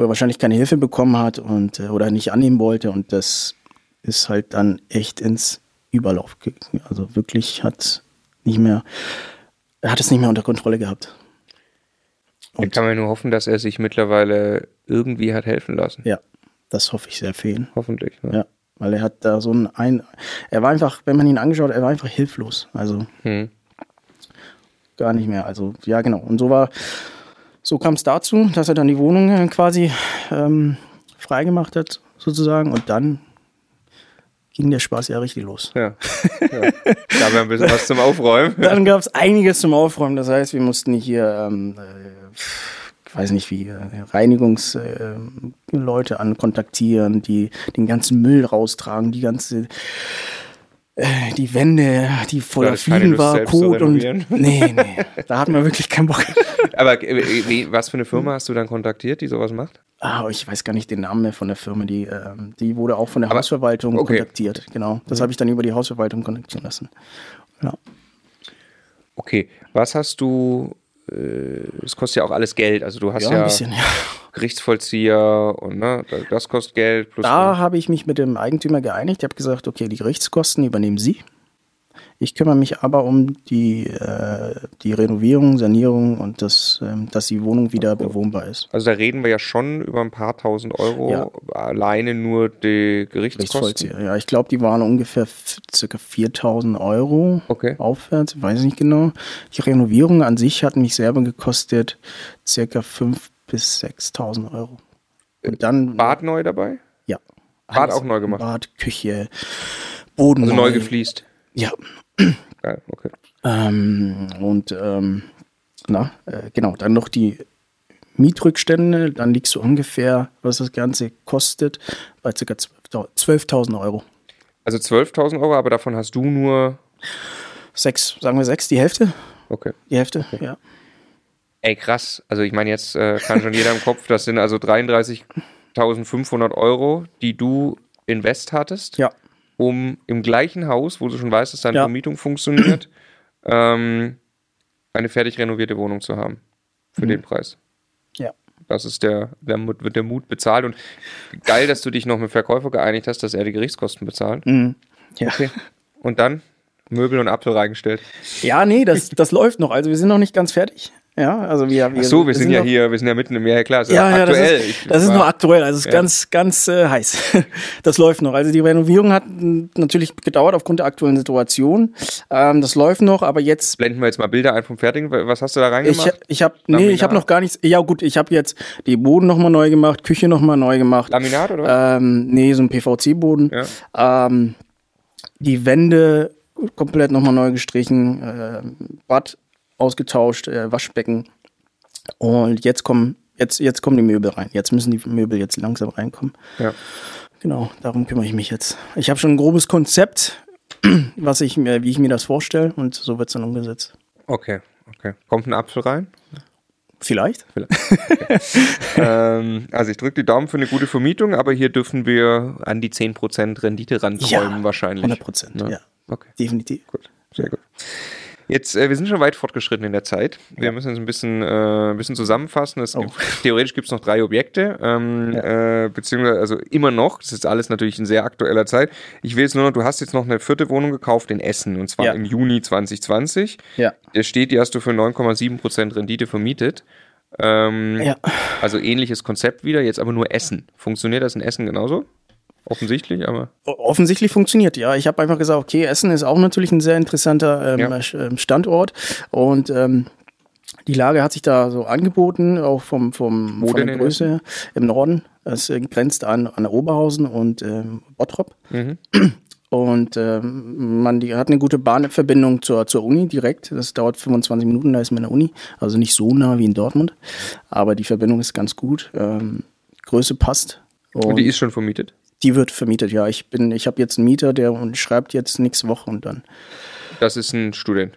C: wo er wahrscheinlich keine Hilfe bekommen hat und äh, oder nicht annehmen wollte und das ist halt dann echt ins Überlauf gegangen. Also wirklich hat nicht mehr, er hat es nicht mehr unter Kontrolle gehabt.
A: Und da kann man nur hoffen, dass er sich mittlerweile irgendwie hat helfen lassen.
C: Ja, das hoffe ich sehr für ihn.
A: Hoffentlich.
C: Ne? Ja, weil er hat da so ein, ein, er war einfach, wenn man ihn angeschaut, hat, er war einfach hilflos. Also hm. gar nicht mehr. Also ja, genau. Und so war so kam es dazu, dass er dann die Wohnung äh, quasi ähm, freigemacht hat, sozusagen. Und dann ging der Spaß ja richtig los.
A: Ja. ja. Da war ein bisschen was zum Aufräumen.
C: Dann gab es einiges zum Aufräumen. Das heißt, wir mussten hier ähm, äh, weiß nicht wie, äh, Reinigungsleute an kontaktieren, die den ganzen Müll raustragen, die ganze äh, die Wände, die voller Fliegen war, Kot und. (laughs) Nee, nee, da hat man wirklich keinen Bock. (laughs)
A: Aber äh, was für eine Firma hast du dann kontaktiert, die sowas macht?
C: Ah, ich weiß gar nicht den Namen mehr von der Firma. Die, äh, die wurde auch von der Aber, Hausverwaltung okay. kontaktiert. Genau. Das mhm. habe ich dann über die Hausverwaltung kontaktieren lassen. Ja.
A: Okay. Was hast du äh, es kostet ja auch alles Geld. Also du hast ja, ja, bisschen, ja. Gerichtsvollzieher und ne, das kostet Geld.
C: da habe ich mich mit dem Eigentümer geeinigt. Ich habe gesagt, okay, die Gerichtskosten übernehmen Sie. Ich kümmere mich aber um die, äh, die Renovierung, Sanierung und das, ähm, dass die Wohnung wieder bewohnbar ist.
A: Also da reden wir ja schon über ein paar tausend Euro, ja. alleine nur die Gerichtskosten.
C: Ja, ich glaube, die waren ungefähr circa 4000 Euro
A: okay.
C: aufwärts, weiß ich nicht genau. Die Renovierung an sich hat mich selber gekostet circa 5.000 bis 6.000 Euro.
A: Und dann Bad neu dabei?
C: Ja.
A: Bad auch neu gemacht?
C: Bad, Küche, Boden
A: also neu. neu gefliest?
C: Ja, (clears throat)
A: Geil, okay.
C: Ähm, und ähm, na, äh, genau, dann noch die Mietrückstände, dann liegst du ungefähr, was das Ganze kostet, bei ca. 12.000 Euro.
A: Also 12.000 Euro, aber davon hast du nur.
C: Sechs, sagen wir sechs, die Hälfte?
A: Okay.
C: Die Hälfte, okay. ja.
A: Ey, krass. Also ich meine, jetzt äh, kann schon jeder im Kopf, das sind also 33.500 Euro, die du invest hattest.
C: Ja
A: um im gleichen Haus, wo du schon weißt, dass deine ja. Vermietung funktioniert, (clears throat) ähm, eine fertig renovierte Wohnung zu haben. Für mhm. den Preis.
C: Ja.
A: Das ist der, der, wird der Mut bezahlt. Und geil, dass du dich noch mit dem Verkäufer geeinigt hast, dass er die Gerichtskosten bezahlt.
C: Mhm. Ja.
A: Okay. Und dann Möbel und Apfel reingestellt.
C: Ja, nee, das, das läuft noch. Also wir sind noch nicht ganz fertig. Ja, also wir, wir
A: Ach so, wir, wir sind, sind, ja hier, wir sind ja mitten im Jahr, klar,
C: ist ja, ja, aktuell. Das ist, das ist nur aktuell, also es ist ja. ganz, ganz äh, heiß. (laughs) das läuft noch. Also die Renovierung hat natürlich gedauert aufgrund der aktuellen Situation. Ähm, das läuft noch, aber jetzt
A: blenden wir jetzt mal Bilder ein vom Fertigen. Was hast du da reingemacht?
C: Ich, ich habe, nee, ich habe noch gar nichts. Ja gut, ich habe jetzt die Boden nochmal neu gemacht, Küche nochmal neu gemacht.
A: Laminat oder was?
C: Ähm, nee, so ein PVC-Boden. Ja. Ähm, die Wände komplett nochmal neu gestrichen, äh, Bad ausgetauscht, äh, Waschbecken. Und jetzt kommen, jetzt, jetzt kommen die Möbel rein. Jetzt müssen die Möbel jetzt langsam reinkommen.
A: Ja.
C: Genau, darum kümmere ich mich jetzt. Ich habe schon ein grobes Konzept, (clears throat) was ich mir, wie ich mir das vorstelle und so wird es dann umgesetzt.
A: Okay, okay. Kommt ein Apfel rein?
C: Vielleicht. Vielleicht.
A: Okay. (laughs) ähm, also ich drücke die Daumen für eine gute Vermietung, aber hier dürfen wir an die 10% Rendite ranträumen ja, wahrscheinlich.
C: 100%, ne? ja. Okay. Definitiv.
A: Gut, sehr gut. Jetzt, äh, wir sind schon weit fortgeschritten in der Zeit. Wir ja. müssen uns ein bisschen, äh, ein bisschen zusammenfassen. Oh. Theoretisch gibt es noch drei Objekte, ähm, ja. äh, beziehungsweise also immer noch. Das ist alles natürlich in sehr aktueller Zeit. Ich will jetzt nur noch, du hast jetzt noch eine vierte Wohnung gekauft in Essen und zwar ja. im Juni 2020.
C: Ja.
A: Der steht, die hast du für 9,7% Rendite vermietet. Ähm,
C: ja.
A: Also ähnliches Konzept wieder, jetzt aber nur Essen. Funktioniert das in Essen genauso? Offensichtlich, aber.
C: Offensichtlich funktioniert, ja. Ich habe einfach gesagt, okay, Essen ist auch natürlich ein sehr interessanter ähm, ja. Ähm, Standort. Und ähm, die Lage hat sich da so angeboten, auch vom, vom, von der Größe her, im Norden. Es grenzt an, an Oberhausen und ähm, Bottrop. Mhm. Und ähm, man die hat eine gute Bahnverbindung zur, zur Uni direkt. Das dauert 25 Minuten, da ist man in der Uni. Also nicht so nah wie in Dortmund. Aber die Verbindung ist ganz gut. Ähm, Größe passt.
A: Und, und die ist schon vermietet?
C: Die wird vermietet, ja. Ich bin, ich habe jetzt einen Mieter, der und schreibt jetzt nächste Woche und dann.
A: Das ist ein Student.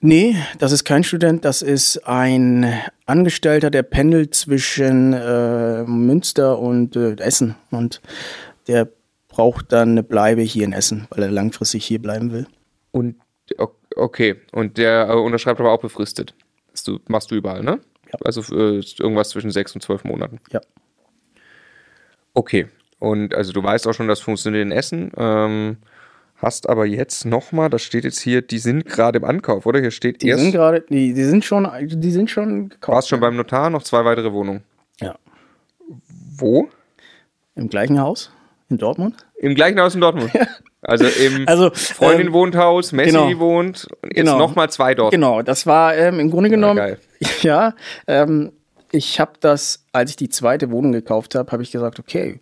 C: Nee, das ist kein Student, das ist ein Angestellter, der pendelt zwischen äh, Münster und äh, Essen. Und der braucht dann eine Bleibe hier in Essen, weil er langfristig hier bleiben will.
A: Und okay, und der äh, unterschreibt aber auch befristet. Das du, machst du überall, ne? Ja. Also äh, irgendwas zwischen sechs und zwölf Monaten.
C: Ja.
A: Okay. Und also du weißt auch schon, das funktioniert in Essen. Ähm, hast aber jetzt nochmal, das steht jetzt hier, die sind gerade im Ankauf, oder? Hier steht
C: die
A: erst.
C: Sind grade, die, die sind schon, die sind schon
A: gekauft. Warst schon beim Notar, noch zwei weitere Wohnungen.
C: Ja.
A: Wo?
C: Im gleichen Haus in Dortmund.
A: Im gleichen Haus in Dortmund. Ja. Also im (laughs) also, Freundin ähm, wohnt Haus, Messi genau, wohnt und jetzt genau, nochmal zwei dort.
C: Genau, das war ähm, im Grunde genommen. Ja, geil. (laughs) ja ähm, ich habe das, als ich die zweite Wohnung gekauft habe, habe ich gesagt, okay,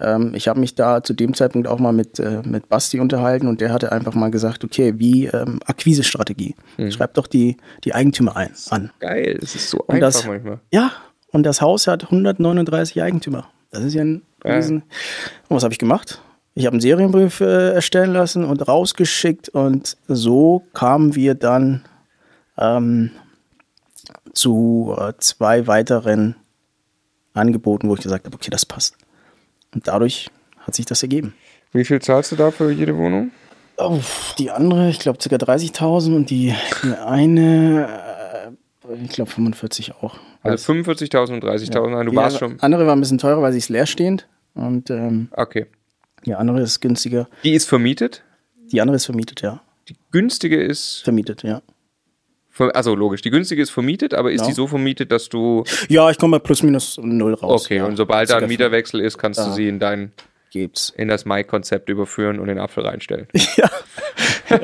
C: ähm, ich habe mich da zu dem Zeitpunkt auch mal mit, äh, mit Basti unterhalten und der hatte einfach mal gesagt, okay, wie ähm, Akquisestrategie. Mhm. Schreib doch die, die Eigentümer ein, an.
A: Geil, das ist so und einfach das, manchmal.
C: Ja, und das Haus hat 139 Eigentümer. Das ist ja ein riesen. Und was habe ich gemacht? Ich habe einen Serienbrief äh, erstellen lassen und rausgeschickt und so kamen wir dann ähm, zu äh, zwei weiteren Angeboten, wo ich gesagt habe, okay, das passt. Und dadurch hat sich das ergeben.
A: Wie viel zahlst du da für jede Wohnung?
C: Oh, die andere, ich glaube, ca. 30.000 und die, die eine, äh, ich glaube, 45 auch.
A: Also 45.000 und 30.000. Ja. Du
C: die
A: warst schon.
C: andere war ein bisschen teurer, weil sie ist leerstehend. Und ähm,
A: Okay.
C: die andere ist günstiger.
A: Die ist vermietet.
C: Die andere ist vermietet, ja.
A: Die günstige ist.
C: Vermietet, ja.
A: Also logisch, die günstige ist vermietet, aber ist
C: Genau.
A: die so vermietet, dass du.
C: Ja, ich komme bei plus minus null raus.
A: Okay,
C: ja.
A: und sobald da ein Mieterwechsel ist, kannst du
C: Ja.
A: sie in dein
C: Gibt's.
A: in das Mai-Konzept überführen und den Apfel reinstellen. (laughs)
C: Ja. (laughs)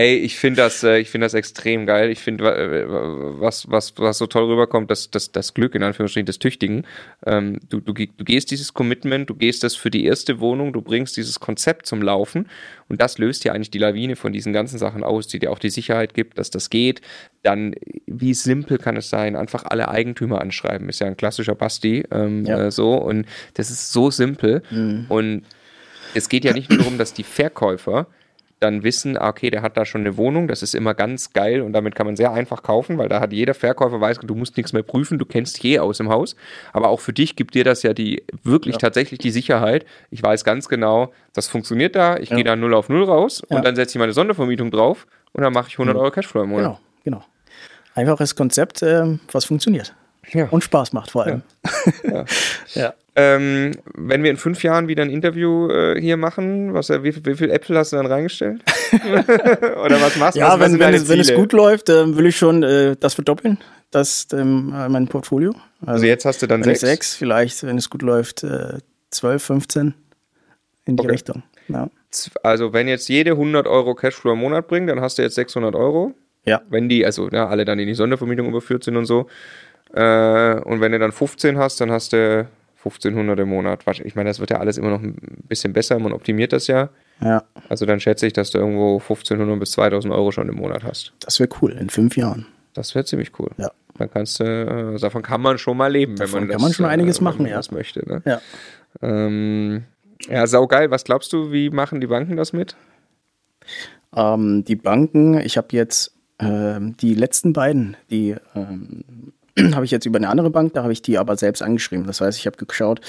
A: Ey, ich finde das, äh, ich finde das extrem geil. Ich finde, äh, was, was, was so toll rüberkommt, das, das, das Glück, in Anführungsstrichen, des Tüchtigen. Ähm, du, du, du gehst dieses Commitment, du gehst das für die erste Wohnung, du bringst dieses Konzept zum Laufen und das löst ja eigentlich die Lawine von diesen ganzen Sachen aus, die dir auch die Sicherheit gibt, dass das geht. Dann, wie simpel kann es sein? Einfach alle Eigentümer anschreiben. Ist ja ein klassischer Basti, ähm,
C: Ja.
A: äh, so. Und das ist so simpel. Und es geht ja nicht nur darum, dass die Verkäufer dann wissen, ah, okay, der hat da schon eine Wohnung, das ist immer ganz geil und damit kann man sehr einfach kaufen, weil da hat jeder Verkäufer weiß, du musst nichts mehr prüfen, du kennst je aus im Haus. Aber auch für dich gibt dir das ja die wirklich tatsächlich die Sicherheit. Ich weiß ganz genau, das funktioniert da, ich gehe da 0 auf 0 raus
C: Ja.
A: und dann setze ich meine Sondervermietung drauf und dann mache ich 100 Euro Cashflow im Monat.
C: Genau, genau. Einfaches Konzept, ähm, was funktioniert.
A: Ja.
C: Und Spaß macht vor allem.
A: Ja. (laughs)
C: Ja.
A: Ähm, wenn wir in fünf Jahren wieder ein Interview äh, hier machen, was, äh, wie, viel- wie viel Äpfel hast du dann reingestellt? (laughs) (laughs) Oder was machst du?
C: Ja,
A: was, was
C: wenn,
A: sind
C: wenn, es, wenn es gut läuft, ähm, will ich schon äh, das verdoppeln, das ähm, äh, mein Portfolio.
A: Also jetzt hast du dann sechs.
C: sechs, vielleicht, wenn es gut läuft, äh, 12, 15 in die
A: Okay.
C: Richtung. Ja.
A: Also wenn jetzt jede 100 Euro Cashflow im Monat bringt, dann hast du jetzt 600 Euro.
C: ja.
A: Wenn die, also ja, alle dann in die Sondervermietung überführt sind und so. Äh, und wenn du dann 15 hast, dann hast du 1500 im Monat. Ich meine, das wird ja alles immer noch ein bisschen besser, man optimiert das ja.
C: Ja,
A: Also dann schätze ich, dass du irgendwo 1500 bis 2000 Euro schon im Monat hast.
C: das wäre cool in fünf Jahren.
A: Das wäre ziemlich cool.
C: Ja.
A: Dann kannst du, äh, davon kann man schon mal leben, wenn
C: Davon
A: man das,
C: kann man schon einiges
A: wenn
C: machen,
A: man
C: ja.
A: das möchte. Ne?
C: Ja.
A: Ähm, ja, saugeil. Was glaubst du, wie machen die Banken das mit?
C: Ähm, die Banken, ich habe jetzt ähm, die letzten beiden, die ähm, (clears throat) habe ich jetzt über eine andere Bank, da habe ich die aber selbst angeschrieben. Das heißt, ich habe geschaut,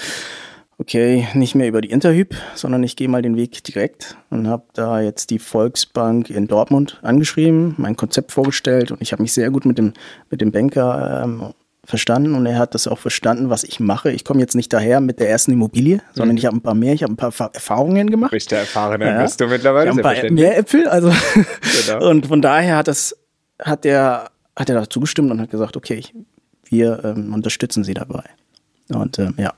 C: okay, nicht mehr über die Interhyp, sondern ich gehe mal den Weg direkt und habe da jetzt die Volksbank in Dortmund angeschrieben, mein Konzept vorgestellt und ich habe mich sehr gut mit dem, mit dem Banker ähm, verstanden und er hat das auch verstanden, was ich mache. Ich komme jetzt nicht daher mit der ersten Immobilie, sondern ich habe ein paar mehr, ich habe ein paar Fa- Erfahrungen gemacht.
A: Bist der Erfahrene,
C: Ja.
A: bist du mittlerweile.
C: Ja, ein paar mehr Äpfel, also
A: Genau. (laughs)
C: und von daher hat das hat der hat er da zugestimmt und hat gesagt, okay, ich, wir ähm, unterstützen sie dabei. Und ähm, ja,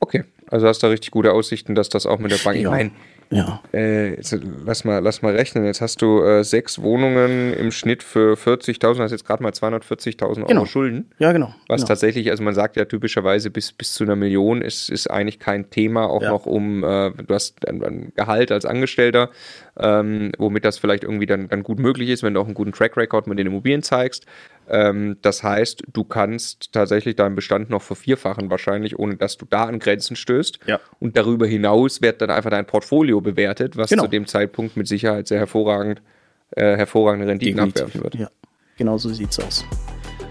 A: Okay, also hast du da richtig gute Aussichten, dass das auch mit der Bank. Ich
C: Ja.
A: meine,
C: ja,
A: äh, jetzt, lass, mal, lass mal rechnen. Jetzt hast du äh, sechs Wohnungen im Schnitt für 40.000, hast jetzt gerade mal 240.000 Euro
C: Genau.
A: Schulden.
C: ja genau.
A: Was
C: genau.
A: tatsächlich, also man sagt ja typischerweise bis, bis zu einer Million ist, ist eigentlich kein Thema, auch
C: Ja.
A: noch um, äh, du hast ein, ein Gehalt als Angestellter, ähm, womit das vielleicht irgendwie dann, dann gut möglich ist, wenn du auch einen guten Track Record mit den Immobilien zeigst. Ähm, das heißt, du kannst tatsächlich deinen Bestand noch vervierfachen wahrscheinlich, ohne dass du da an Grenzen stößt.
C: Ja.
A: Und darüber hinaus wird dann einfach dein Portfolio bewertet, was
C: Genau.
A: zu dem Zeitpunkt mit Sicherheit sehr hervorragend, äh, hervorragende Renditen
C: Definitiv.
A: abwerfen wird.
C: Ja, genau so sieht's aus.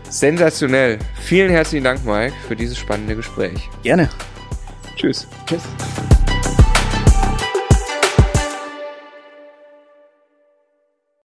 A: Sensationell. Vielen herzlichen Dank, Mike, für dieses spannende Gespräch.
C: Gerne.
A: Tschüss.
C: Tschüss.